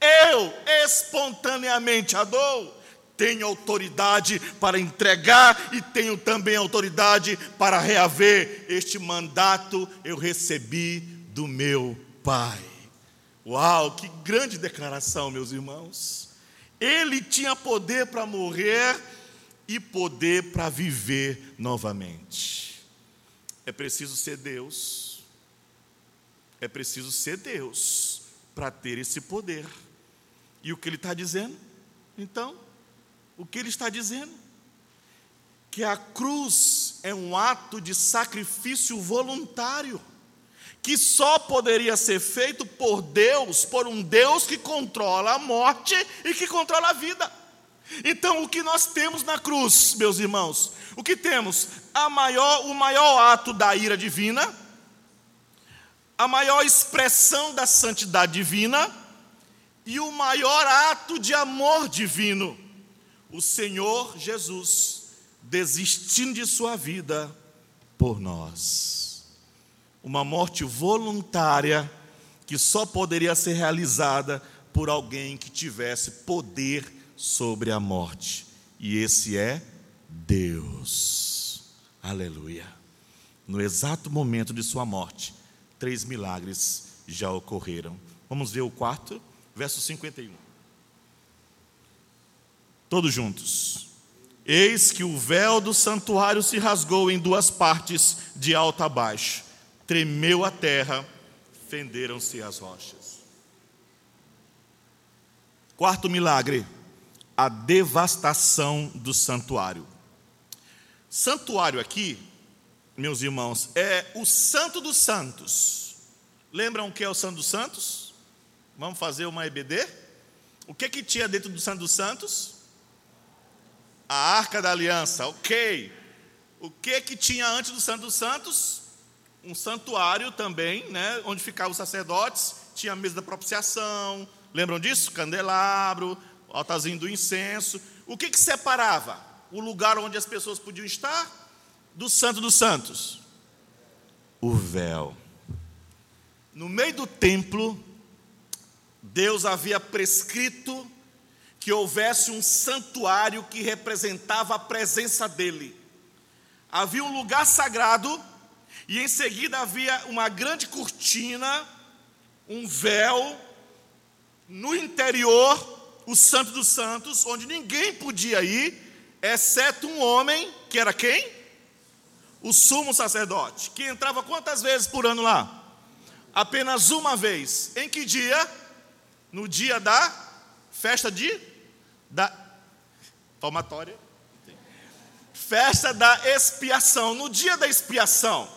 A: eu espontaneamente a dou. Tenho autoridade para entregar e tenho também autoridade para reaver. Este mandato eu recebi do meu Pai. Uau, que grande declaração, meus irmãos. Ele tinha poder para morrer e poder para viver novamente. É preciso ser Deus. É preciso ser Deus para ter esse poder. E o que ele está dizendo? Então, o que ele está dizendo? Que a cruz é um ato de sacrifício voluntário que só poderia ser feito por Deus, por um Deus que controla a morte e que controla a vida. Então, o que nós temos na cruz, meus irmãos? O que temos? A maior, o maior ato da ira divina, a maior expressão da santidade divina e o maior ato de amor divino. O Senhor Jesus desistindo de sua vida por nós uma morte voluntária que só poderia ser realizada por alguém que tivesse poder sobre a morte. E esse é Deus. Aleluia. No exato momento de sua morte, três milagres já ocorreram. Vamos ver o quarto, verso 51. Todos juntos. Eis que o véu do santuário se rasgou em duas partes, de alto a baixo tremeu a terra, fenderam-se as rochas. Quarto milagre, a devastação do santuário. Santuário aqui, meus irmãos, é o Santo dos Santos. Lembram o que é o Santo dos Santos? Vamos fazer uma EBD? O que que tinha dentro do Santo dos Santos? A Arca da Aliança, ok. O que que tinha antes do Santo dos Santos? Um santuário também, né, onde ficavam os sacerdotes, tinha a mesa da propiciação, lembram disso? Candelabro, altarzinho do incenso. O que, que separava o lugar onde as pessoas podiam estar do Santo dos Santos? O véu. No meio do templo, Deus havia prescrito que houvesse um santuário que representava a presença dele. Havia um lugar sagrado e em seguida havia uma grande cortina, um véu, no interior, o Santo dos Santos, onde ninguém podia ir, exceto um homem, que era quem? O sumo sacerdote, que entrava quantas vezes por ano lá? Apenas uma vez. Em que dia? No dia da festa de da palmatória. Festa da expiação. No dia da expiação,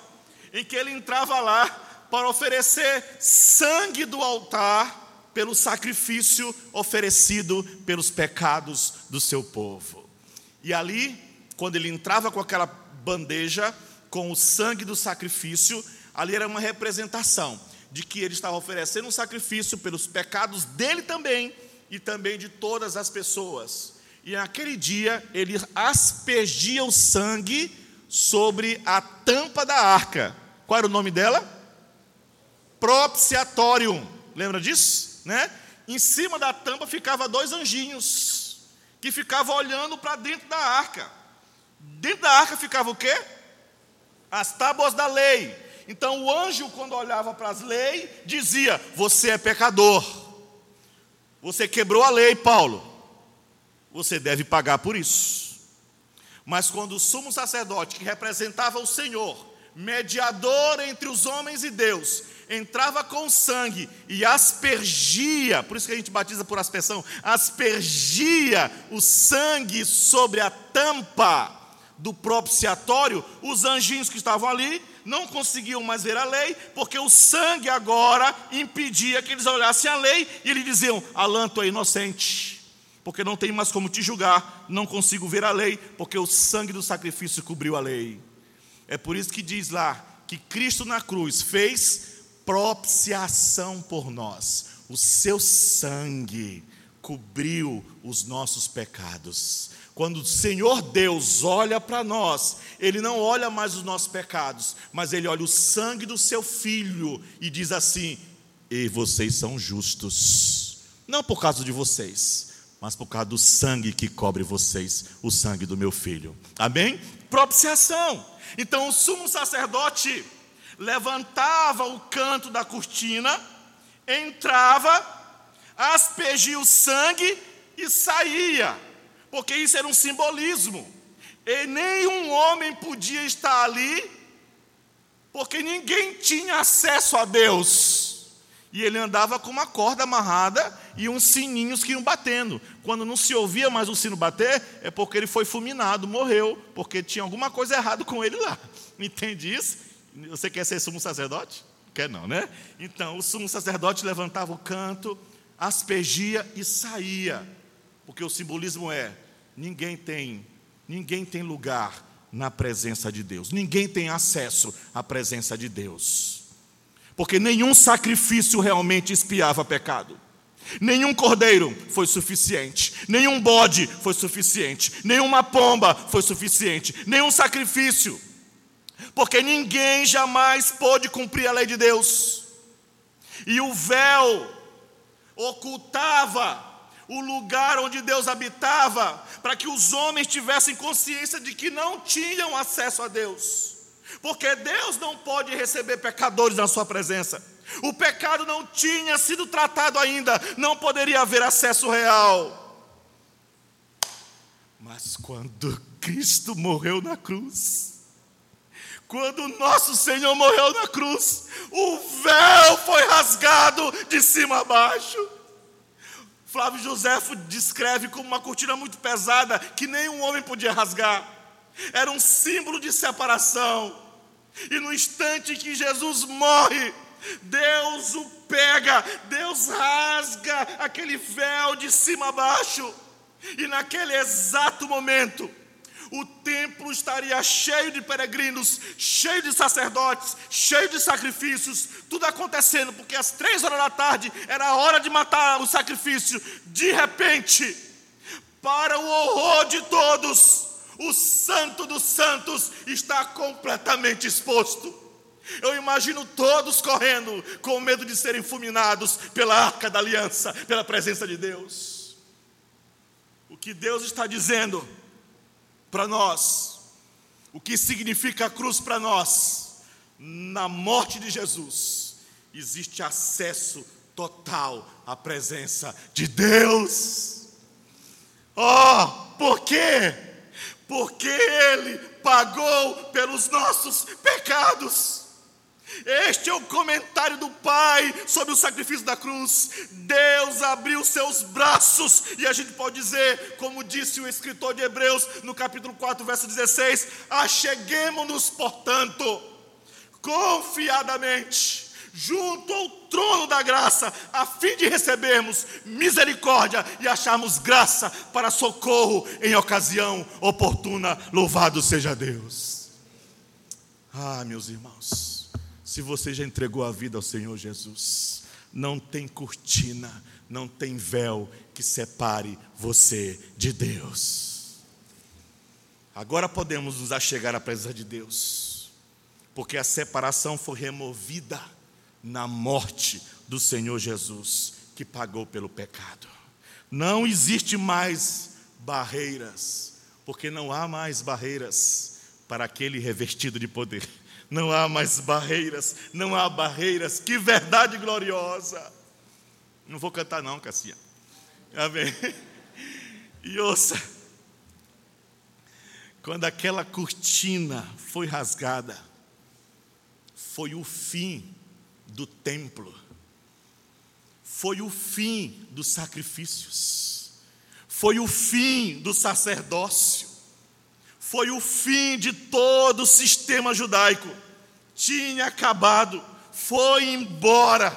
A: em que ele entrava lá para oferecer sangue do altar pelo sacrifício oferecido pelos pecados do seu povo. E ali, quando ele entrava com aquela bandeja com o sangue do sacrifício, ali era uma representação de que ele estava oferecendo um sacrifício pelos pecados dele também e também de todas as pessoas. e naquele dia ele aspergia o sangue sobre a tampa da arca. Qual era o nome dela? Propiciatorium. Lembra disso? Né? Em cima da tampa ficava dois anjinhos que ficavam olhando para dentro da arca. Dentro da arca ficava o quê? As tábuas da lei. Então o anjo, quando olhava para as leis, dizia: Você é pecador. Você quebrou a lei, Paulo. Você deve pagar por isso. Mas quando o sumo sacerdote, que representava o Senhor, mediador entre os homens e Deus, entrava com sangue e aspergia, por isso que a gente batiza por aspersão, aspergia o sangue sobre a tampa do propiciatório, os anjinhos que estavam ali não conseguiam mais ver a lei, porque o sangue agora impedia que eles olhassem a lei e eles diziam: Alan, tu é inocente, porque não tem mais como te julgar, não consigo ver a lei, porque o sangue do sacrifício cobriu a lei. É por isso que diz lá que Cristo na cruz fez propiciação por nós, o seu sangue cobriu os nossos pecados. Quando o Senhor Deus olha para nós, Ele não olha mais os nossos pecados, mas Ele olha o sangue do seu filho e diz assim: E vocês são justos, não por causa de vocês, mas por causa do sangue que cobre vocês, o sangue do meu filho. Amém? Propiciação. Então o sumo sacerdote levantava o canto da cortina, entrava, aspergia o sangue e saía porque isso era um simbolismo. E nenhum homem podia estar ali, porque ninguém tinha acesso a Deus. E ele andava com uma corda amarrada e uns sininhos que iam batendo. Quando não se ouvia mais o sino bater, é porque ele foi fulminado, morreu, porque tinha alguma coisa errada com ele lá. Entende isso? Você quer ser sumo sacerdote? Quer não, né? Então, o sumo sacerdote levantava o canto, aspergia e saía. Porque o simbolismo é: ninguém tem, ninguém tem lugar na presença de Deus. Ninguém tem acesso à presença de Deus. Porque nenhum sacrifício realmente espiava pecado. Nenhum cordeiro foi suficiente, nenhum bode foi suficiente, nenhuma pomba foi suficiente, nenhum sacrifício, porque ninguém jamais pôde cumprir a lei de Deus, e o véu ocultava o lugar onde Deus habitava, para que os homens tivessem consciência de que não tinham acesso a Deus, porque Deus não pode receber pecadores na sua presença. O pecado não tinha sido tratado ainda, não poderia haver acesso real. Mas quando Cristo morreu na cruz, quando nosso Senhor morreu na cruz, o véu foi rasgado de cima a baixo. Flávio Josefo descreve como uma cortina muito pesada que nenhum homem podia rasgar. Era um símbolo de separação. E no instante que Jesus morre, Deus o pega, Deus rasga aquele véu de cima a baixo. E naquele exato momento, o templo estaria cheio de peregrinos, cheio de sacerdotes, cheio de sacrifícios, tudo acontecendo, porque às três horas da tarde era a hora de matar o sacrifício. De repente, para o horror de todos, o Santo dos Santos está completamente exposto. Eu imagino todos correndo, com medo de serem fulminados pela arca da aliança, pela presença de Deus. O que Deus está dizendo para nós, o que significa a cruz para nós, na morte de Jesus, existe acesso total à presença de Deus. Oh, por quê? Porque Ele pagou pelos nossos pecados. Este é o comentário do Pai sobre o sacrifício da cruz. Deus abriu seus braços, e a gente pode dizer, como disse o escritor de Hebreus no capítulo 4, verso 16: Acheguemos-nos, portanto, confiadamente, junto ao trono da graça, a fim de recebermos misericórdia e acharmos graça para socorro em ocasião oportuna. Louvado seja Deus. Ah, meus irmãos. Se você já entregou a vida ao Senhor Jesus, não tem cortina, não tem véu que separe você de Deus. Agora podemos nos achegar à presença de Deus, porque a separação foi removida na morte do Senhor Jesus, que pagou pelo pecado. Não existe mais barreiras, porque não há mais barreiras para aquele revestido de poder. Não há mais barreiras, não há barreiras. Que verdade gloriosa! Não vou cantar, não, Cassia. Amém. E ouça, quando aquela cortina foi rasgada, foi o fim do templo, foi o fim dos sacrifícios, foi o fim do sacerdócio, foi o fim de todo o sistema judaico. Tinha acabado, foi embora.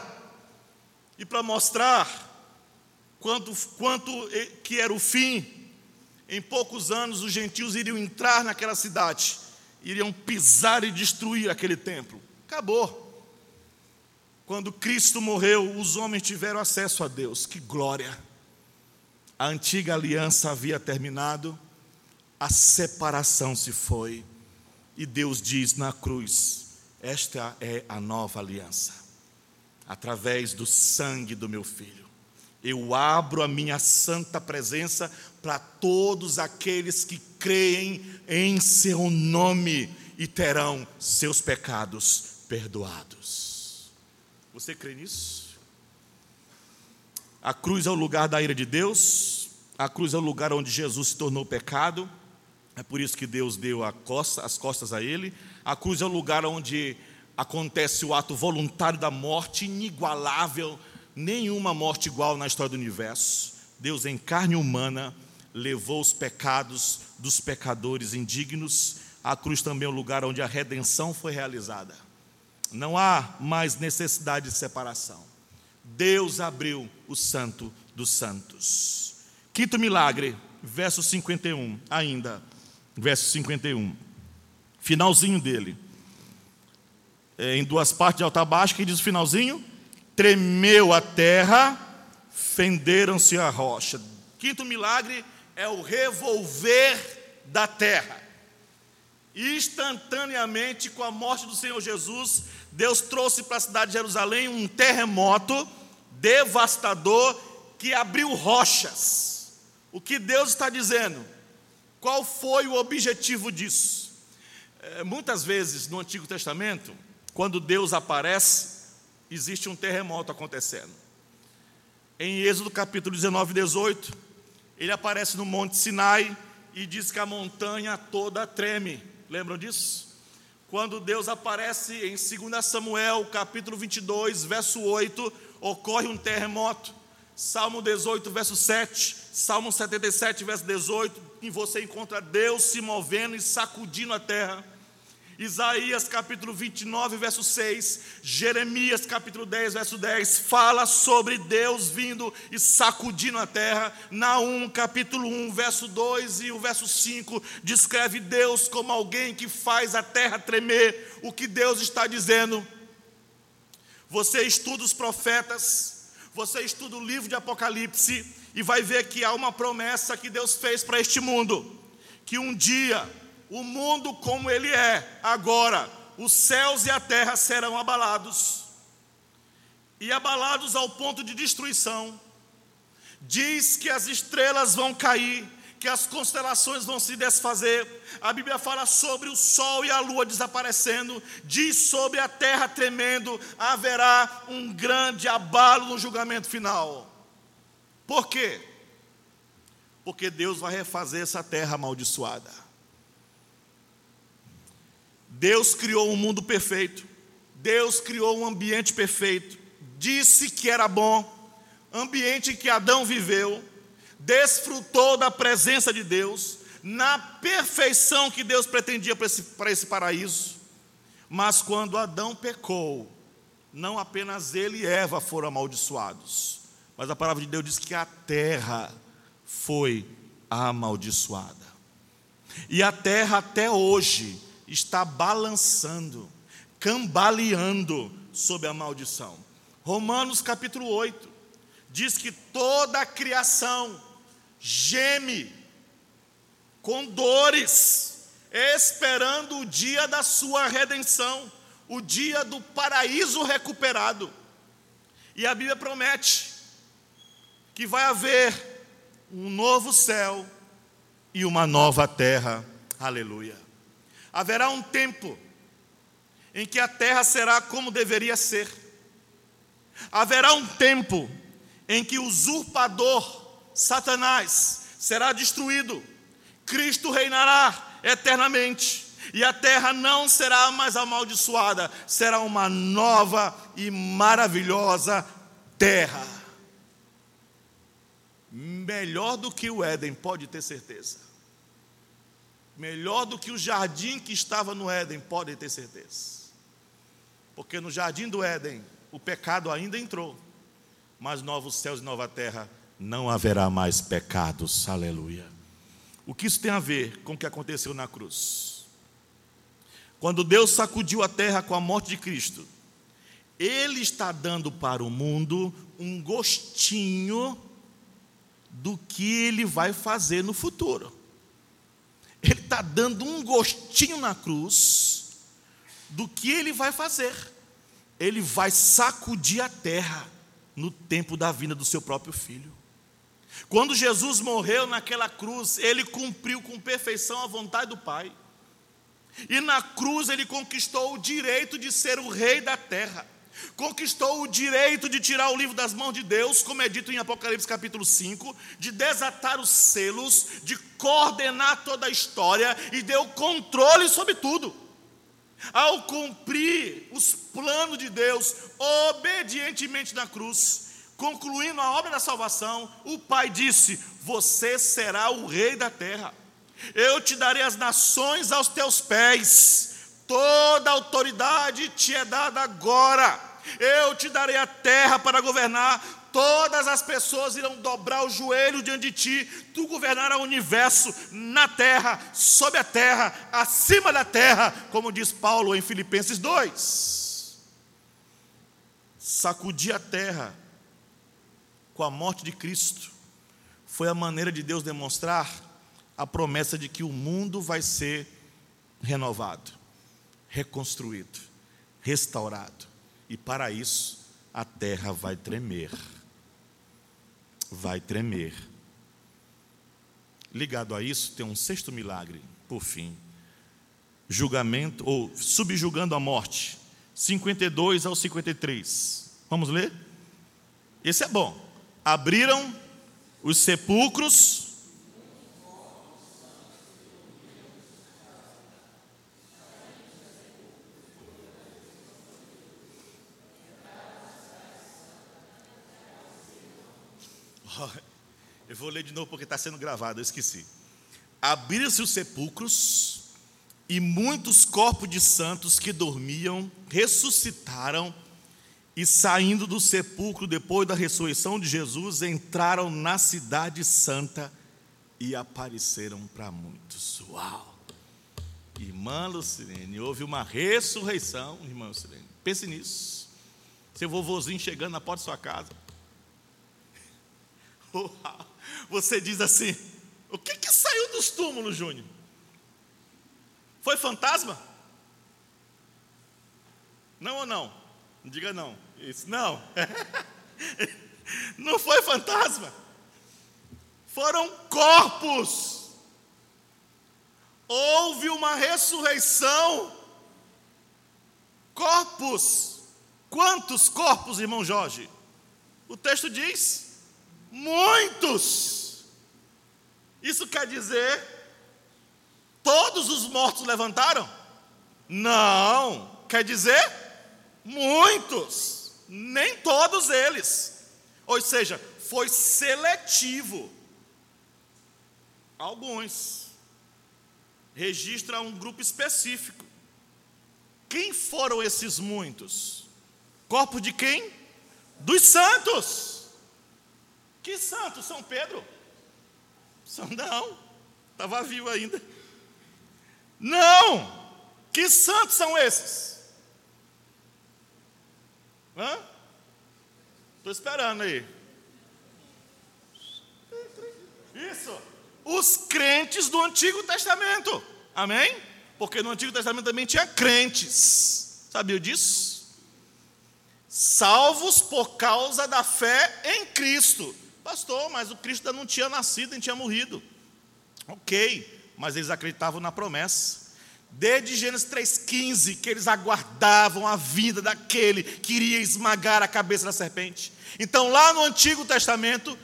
A: E para mostrar quanto, quanto que era o fim, em poucos anos os gentios iriam entrar naquela cidade, iriam pisar e destruir aquele templo. Acabou. Quando Cristo morreu, os homens tiveram acesso a Deus. Que glória! A antiga aliança havia terminado, a separação se foi, e Deus diz na cruz: Esta é a nova aliança, através do sangue do meu filho. Eu abro a minha santa presença para todos aqueles que creem em seu nome e terão seus pecados perdoados. Você crê nisso? A cruz é o lugar da ira de Deus, a cruz é o lugar onde Jesus se tornou pecado, é por isso que Deus deu costa, as costas a ele. A cruz é o lugar onde acontece o ato voluntário da morte, inigualável nenhuma morte igual na história do universo. Deus, em carne humana, levou os pecados dos pecadores indignos. A cruz também é o lugar onde a redenção foi realizada. Não há mais necessidade de separação. Deus abriu o Santo dos Santos. Quinto milagre, verso 51, ainda, verso 51. Finalzinho dele. É, em duas partes de alta a baixo, que diz o finalzinho? tremeu a terra, fenderam-se a rocha. Quinto milagre é o revolver da terra. Instantaneamente, com a morte do Senhor Jesus, Deus trouxe para a cidade de Jerusalém um terremoto devastador que abriu rochas. O que Deus está dizendo? Qual foi o objetivo disso? É, muitas vezes no Antigo Testamento, quando Deus aparece, existe um terremoto acontecendo. Em Êxodo capítulo 19, 18, ele aparece no Monte Sinai e diz que a montanha toda treme. Lembram disso? Quando Deus aparece em 2 Samuel, capítulo 22, verso 8, ocorre um terremoto. Salmo 18, verso 7, Salmo 77, verso 18, e você encontra Deus se movendo e sacudindo a terra. Isaías capítulo 29, verso 6, Jeremias capítulo 10, verso 10, fala sobre Deus vindo e sacudindo a terra. Naum capítulo 1, verso 2 e o verso 5 descreve Deus como alguém que faz a terra tremer. O que Deus está dizendo? Você estuda os profetas, você estuda o livro de Apocalipse e vai ver que há uma promessa que Deus fez para este mundo, que um dia o mundo como ele é agora, os céus e a terra serão abalados, e abalados ao ponto de destruição. Diz que as estrelas vão cair, que as constelações vão se desfazer. A Bíblia fala sobre o sol e a lua desaparecendo, diz sobre a terra tremendo, haverá um grande abalo no julgamento final. Por quê? Porque Deus vai refazer essa terra amaldiçoada. Deus criou um mundo perfeito, Deus criou um ambiente perfeito, disse que era bom, ambiente que Adão viveu, desfrutou da presença de Deus, na perfeição que Deus pretendia para esse, para esse paraíso. Mas quando Adão pecou, não apenas ele e Eva foram amaldiçoados, mas a palavra de Deus diz que a terra foi amaldiçoada. E a terra até hoje está balançando, cambaleando sob a maldição. Romanos capítulo 8 diz que toda a criação geme com dores, esperando o dia da sua redenção, o dia do paraíso recuperado. E a Bíblia promete que vai haver um novo céu e uma nova terra. Aleluia. Haverá um tempo em que a terra será como deveria ser. Haverá um tempo em que o usurpador, Satanás, será destruído. Cristo reinará eternamente. E a terra não será mais amaldiçoada, será uma nova e maravilhosa terra. Melhor do que o Éden, pode ter certeza. Melhor do que o jardim que estava no Éden, pode ter certeza. Porque no jardim do Éden, o pecado ainda entrou, mas novos céus e nova terra não haverá mais pecados. Aleluia. O que isso tem a ver com o que aconteceu na cruz? Quando Deus sacudiu a terra com a morte de Cristo, Ele está dando para o mundo um gostinho do que Ele vai fazer no futuro. Ele está dando um gostinho na cruz do que Ele vai fazer. Ele vai sacudir a terra no tempo da vinda do seu próprio filho. Quando Jesus morreu naquela cruz, ele cumpriu com perfeição a vontade do Pai. E na cruz ele conquistou o direito de ser o rei da terra. Conquistou o direito de tirar o livro das mãos de Deus, como é dito em Apocalipse capítulo 5, de desatar os selos, de coordenar toda a história e deu controle sobre tudo. Ao cumprir os planos de Deus obedientemente na cruz, concluindo a obra da salvação, o Pai disse: Você será o rei da terra. Eu te darei as nações aos teus pés, toda autoridade te é dada agora. Eu te darei a terra para governar, todas as pessoas irão dobrar o joelho diante de ti, tu governarás o universo na terra, sob a terra, acima da terra, como diz Paulo em Filipenses 2. Sacudir a terra com a morte de Cristo foi a maneira de Deus demonstrar a promessa de que o mundo vai ser renovado, reconstruído, restaurado. E para isso, a terra vai tremer. Vai tremer. Ligado a isso, tem um sexto milagre, por fim. Julgamento, ou subjugando a morte. 52 ao 53. Vamos ler? Esse é bom. Abriram os sepulcros Eu vou ler de novo porque está sendo gravado, eu esqueci. Abriram-se os sepulcros e muitos corpos de santos que dormiam ressuscitaram e saindo do sepulcro depois da ressurreição de Jesus entraram na cidade santa e apareceram para muitos. Uau! Irmã Lucilene, houve uma ressurreição, irmã Lucilene. Pense nisso. Seu vovozinho chegando na porta da sua casa. Você diz assim: o que, que saiu dos túmulos, Júnior? Foi fantasma? Não ou não? Diga não. Isso, não. não foi fantasma. Foram corpos. Houve uma ressurreição. Corpos. Quantos corpos, irmão Jorge? O texto diz: Muitos. Isso quer dizer, todos os mortos levantaram? Não. Quer dizer, muitos. Nem todos eles. Ou seja, foi seletivo. Alguns. Registra um grupo específico. Quem foram esses muitos? Corpo de quem? Dos santos. Que santo? São Pedro? São não, estava vivo ainda. Não! Que santos são esses? Hã? Estou esperando aí. Isso. Os crentes do Antigo Testamento. Amém? Porque no Antigo Testamento também tinha crentes. Sabia disso? Salvos por causa da fé em Cristo. Pastor, mas o Cristo ainda não tinha nascido, nem tinha morrido. Ok, mas eles acreditavam na promessa. Desde Gênesis 3,15, que eles aguardavam a vinda daquele que iria esmagar a cabeça da serpente. Então, lá no Antigo Testamento,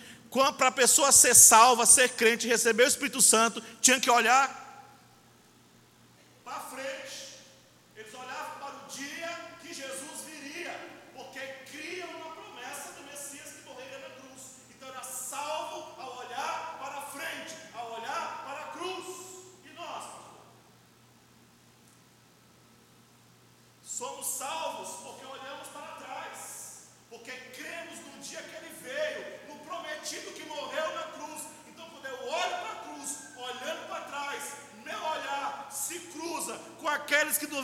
A: para a pessoa ser salva, ser crente, receber o Espírito Santo, tinha que olhar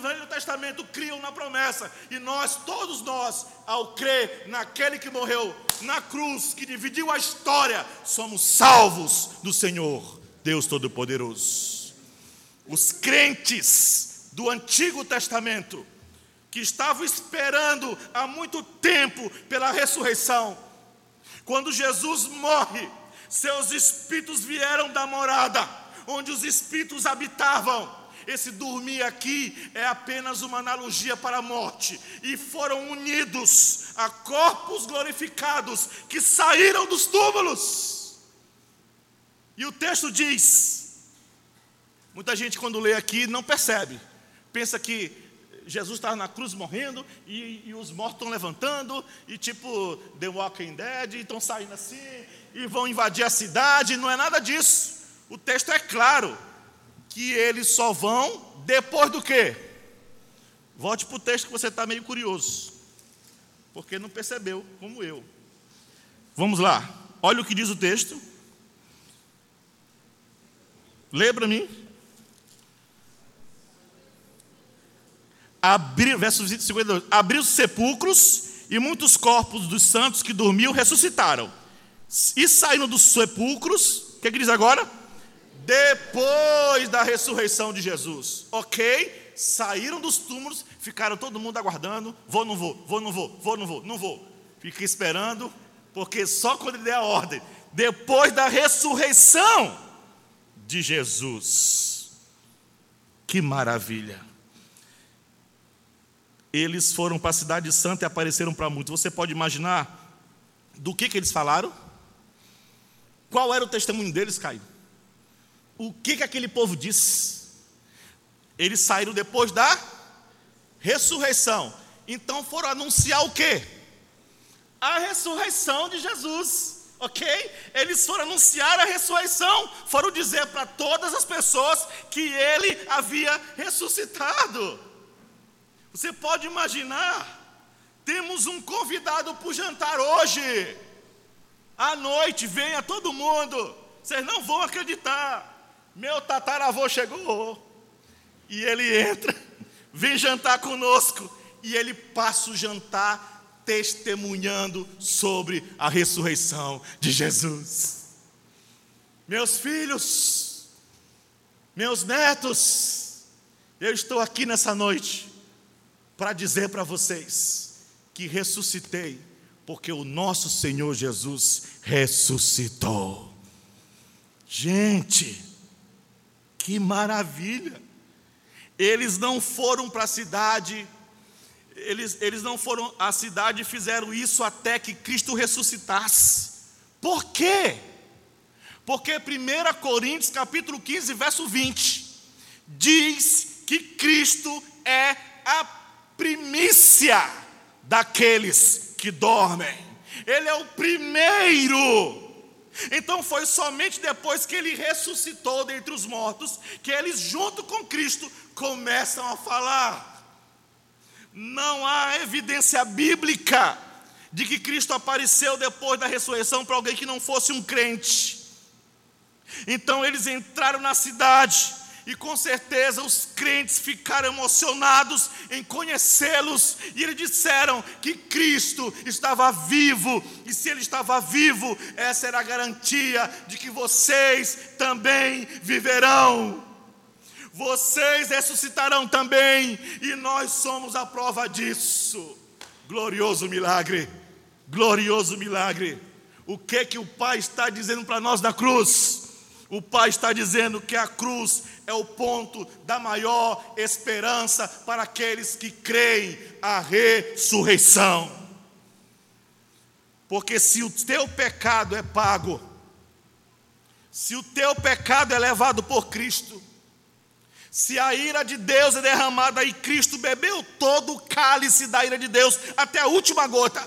A: Velho Testamento criam na promessa, e nós, todos nós, ao crer naquele que morreu na cruz, que dividiu a história, somos salvos do Senhor, Deus Todo-Poderoso. Os crentes do Antigo Testamento, que estavam esperando há muito tempo pela ressurreição, quando Jesus morre, seus espíritos vieram da morada, onde os espíritos habitavam esse dormir aqui é apenas uma analogia para a morte, e foram unidos a corpos glorificados que saíram dos túmulos. E o texto diz: muita gente, quando lê aqui, não percebe, pensa que Jesus estava na cruz morrendo e, e, os mortos estão levantando, e tipo The Walking Dead, estão saindo assim, e vão invadir a cidade. Não é nada disso. O texto é claro que eles só vão depois do quê? Volte para o texto que você está meio curioso, porque não percebeu, como eu. Vamos lá, olha o que diz o texto. Lê para mim. Abriu, verso 52. Abriu os sepulcros e muitos corpos dos santos que dormiam ressuscitaram. E saíram dos sepulcros, o que, é que diz agora? Depois da ressurreição de Jesus. Ok? Saíram dos túmulos, ficaram todo mundo aguardando. Vou, não vou, vou, não vou, vou, não vou, não vou. Fica esperando, porque só quando ele der a ordem, depois da ressurreição de Jesus. Que maravilha! Eles foram para a cidade santa e apareceram para muitos. Você pode imaginar do que, que eles falaram? Qual era o testemunho deles, Caio? O que, que aquele povo disse? Eles saíram depois da ressurreição. Então foram anunciar o quê? A ressurreição de Jesus. Ok? Eles foram anunciar a ressurreição, foram dizer para todas as pessoas que ele havia ressuscitado. Você pode imaginar, temos um convidado para jantar hoje. À noite, venha todo mundo. Vocês não vão acreditar. Meu tataravô chegou. E ele entra, vem jantar conosco. E ele passa o jantar testemunhando sobre a ressurreição de Jesus. Meus filhos, meus netos, eu estou aqui nessa noite para dizer para vocês que ressuscitei, porque o nosso Senhor Jesus ressuscitou. Gente, que maravilha! Eles não foram para a cidade, eles, eles não foram à cidade e fizeram isso até que Cristo ressuscitasse. Por quê? Porque 1 Coríntios capítulo 15, verso 20, diz que Cristo é a primícia daqueles que dormem. Ele é o primeiro então foi somente depois que ele ressuscitou dentre os mortos que eles, junto com Cristo, começam a falar. Não há evidência bíblica de que Cristo apareceu depois da ressurreição para alguém que não fosse um crente. Então eles entraram na cidade e com certeza os crentes ficaram emocionados em conhecê-los, e eles disseram que Cristo estava vivo, e se ele estava vivo, essa era a garantia de que vocês também viverão. Vocês ressuscitarão também, e nós somos a prova disso. Glorioso milagre, glorioso milagre. O que que o Pai está dizendo para nós da cruz? O Pai está dizendo que a cruz é o ponto da maior esperança para aqueles que creem a ressurreição. Porque se o teu pecado é pago, se o teu pecado é levado por Cristo, se a ira de Deus é derramada e Cristo bebeu todo o cálice da ira de Deus até a última gota,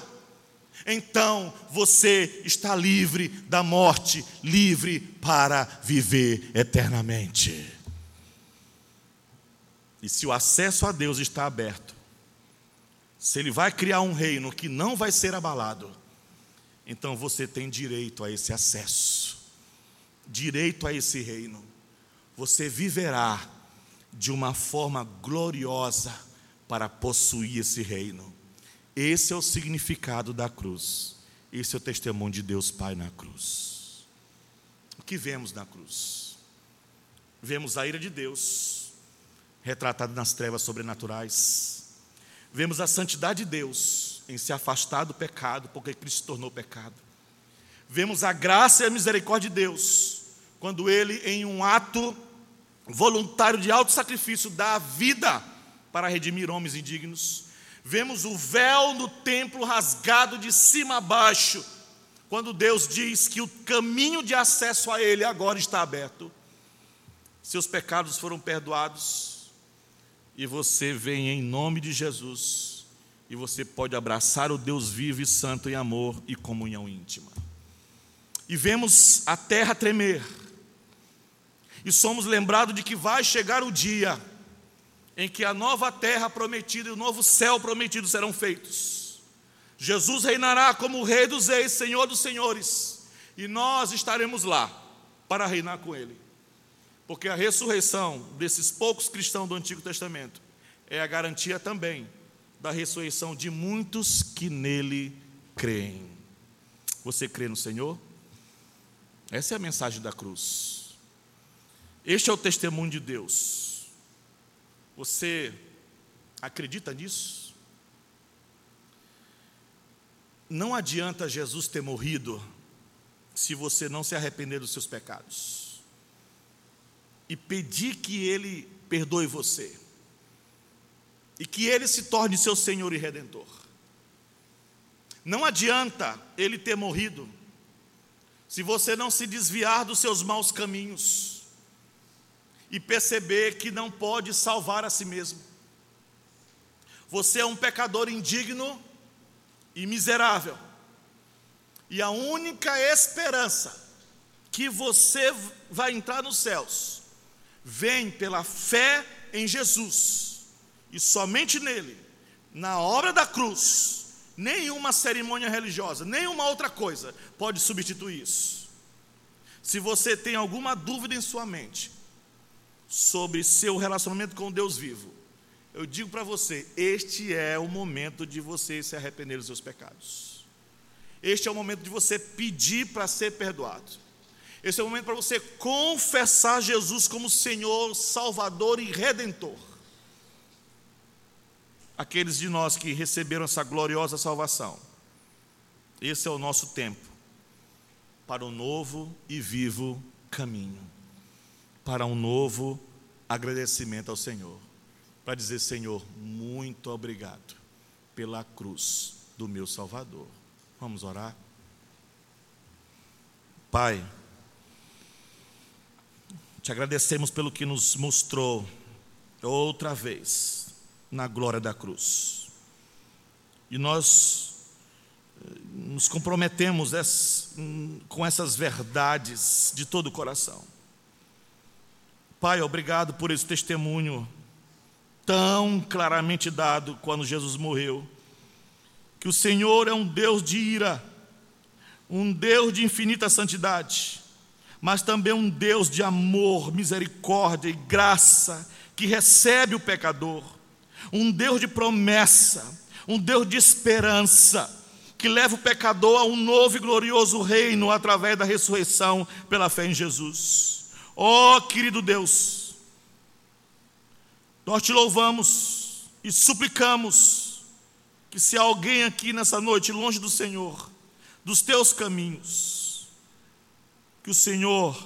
A: então você está livre da morte, livre para viver eternamente. E se o acesso a Deus está aberto, se Ele vai criar um reino que não vai ser abalado, então você tem direito a esse acesso, direito a esse reino. Você viverá de uma forma gloriosa para possuir esse reino. Esse é o significado da cruz. Esse é o testemunho de Deus Pai na cruz. O que vemos na cruz? Vemos a ira de Deus, retratada nas trevas sobrenaturais. Vemos a santidade de Deus em se afastar do pecado, porque Cristo se tornou pecado. Vemos a graça e a misericórdia de Deus, quando Ele, em um ato voluntário de alto sacrifício, dá a vida para redimir homens indignos vemos o véu no templo rasgado de cima a baixo, quando Deus diz que o caminho de acesso a Ele agora está aberto. Seus pecados foram perdoados, e você vem em nome de Jesus, e você pode abraçar o Deus vivo e santo em amor e comunhão íntima. E vemos a terra tremer, e somos lembrados de que vai chegar o dia em que a nova terra prometida e o novo céu prometido serão feitos. Jesus reinará como Rei dos Reis, Senhor dos Senhores, e nós estaremos lá para reinar com Ele. Porque a ressurreição desses poucos cristãos do Antigo Testamento é a garantia também da ressurreição de muitos que nele creem. Você crê no Senhor? Essa é a mensagem da cruz. Este é o testemunho de Deus. Você acredita nisso? Não adianta Jesus ter morrido se você não se arrepender dos seus pecados e pedir que Ele perdoe você e que Ele se torne seu Senhor e Redentor. Não adianta Ele ter morrido se você não se desviar dos seus maus caminhos e perceber que não pode salvar a si mesmo. Você é um pecador indigno e miserável. E a única esperança que você vai entrar nos céus vem pela fé em Jesus. E somente nele, na obra da cruz, nenhuma cerimônia religiosa, nenhuma outra coisa pode substituir isso. Se você tem alguma dúvida em sua mente, sobre seu relacionamento com Deus vivo, eu digo para você: este é o momento de você se arrepender dos seus pecados. Este é o momento de você pedir para ser perdoado. Este é o momento para você confessar Jesus como Senhor, Salvador e Redentor. Aqueles de nós que receberam essa gloriosa salvação, esse é o nosso tempo para o novo e vivo caminho para um novo agradecimento ao Senhor. Para dizer, Senhor, muito obrigado pela cruz do meu Salvador. Vamos orar? Pai, te agradecemos pelo que nos mostrou outra vez na glória da cruz. E nós eh, nos comprometemos com essas verdades de todo o coração. Pai, obrigado por esse testemunho tão claramente dado quando Jesus morreu. Que o Senhor é um Deus de ira, um Deus de infinita santidade, mas também um Deus de amor, misericórdia e graça, que recebe o pecador, um Deus de promessa, um Deus de esperança, que leva o pecador a um novo e glorioso reino através da ressurreição pela fé em Jesus. Ó oh, querido Deus, nós te louvamos e suplicamos que se alguém aqui nessa noite longe do Senhor, dos teus caminhos, que o Senhor,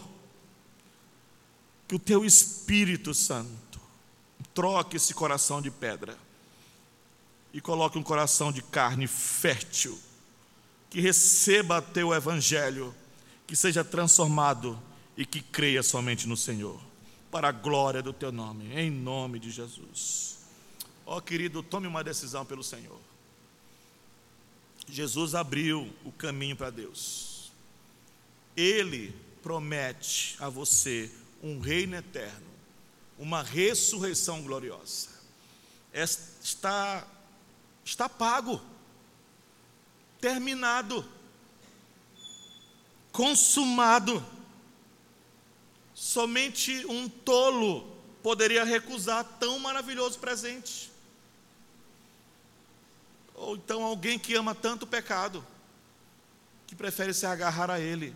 A: que o teu Espírito Santo troque esse coração de pedra e coloque um coração de carne fértil, que receba teu evangelho, que seja transformado e que creia somente no Senhor, para a glória do teu nome, em nome de Jesus. Ó oh, querido, tome uma decisão pelo Senhor. Jesus abriu o caminho para Deus. Ele promete a você um reino eterno, uma ressurreição gloriosa. Está está pago, terminado, consumado. Somente um tolo poderia recusar tão maravilhoso presente. Ou então alguém que ama tanto o pecado, que prefere se agarrar a ele,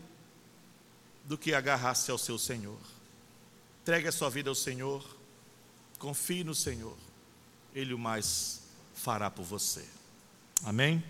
A: do que agarrar-se ao seu Senhor. Entregue a sua vida ao Senhor, confie no Senhor, Ele o mais fará por você. Amém?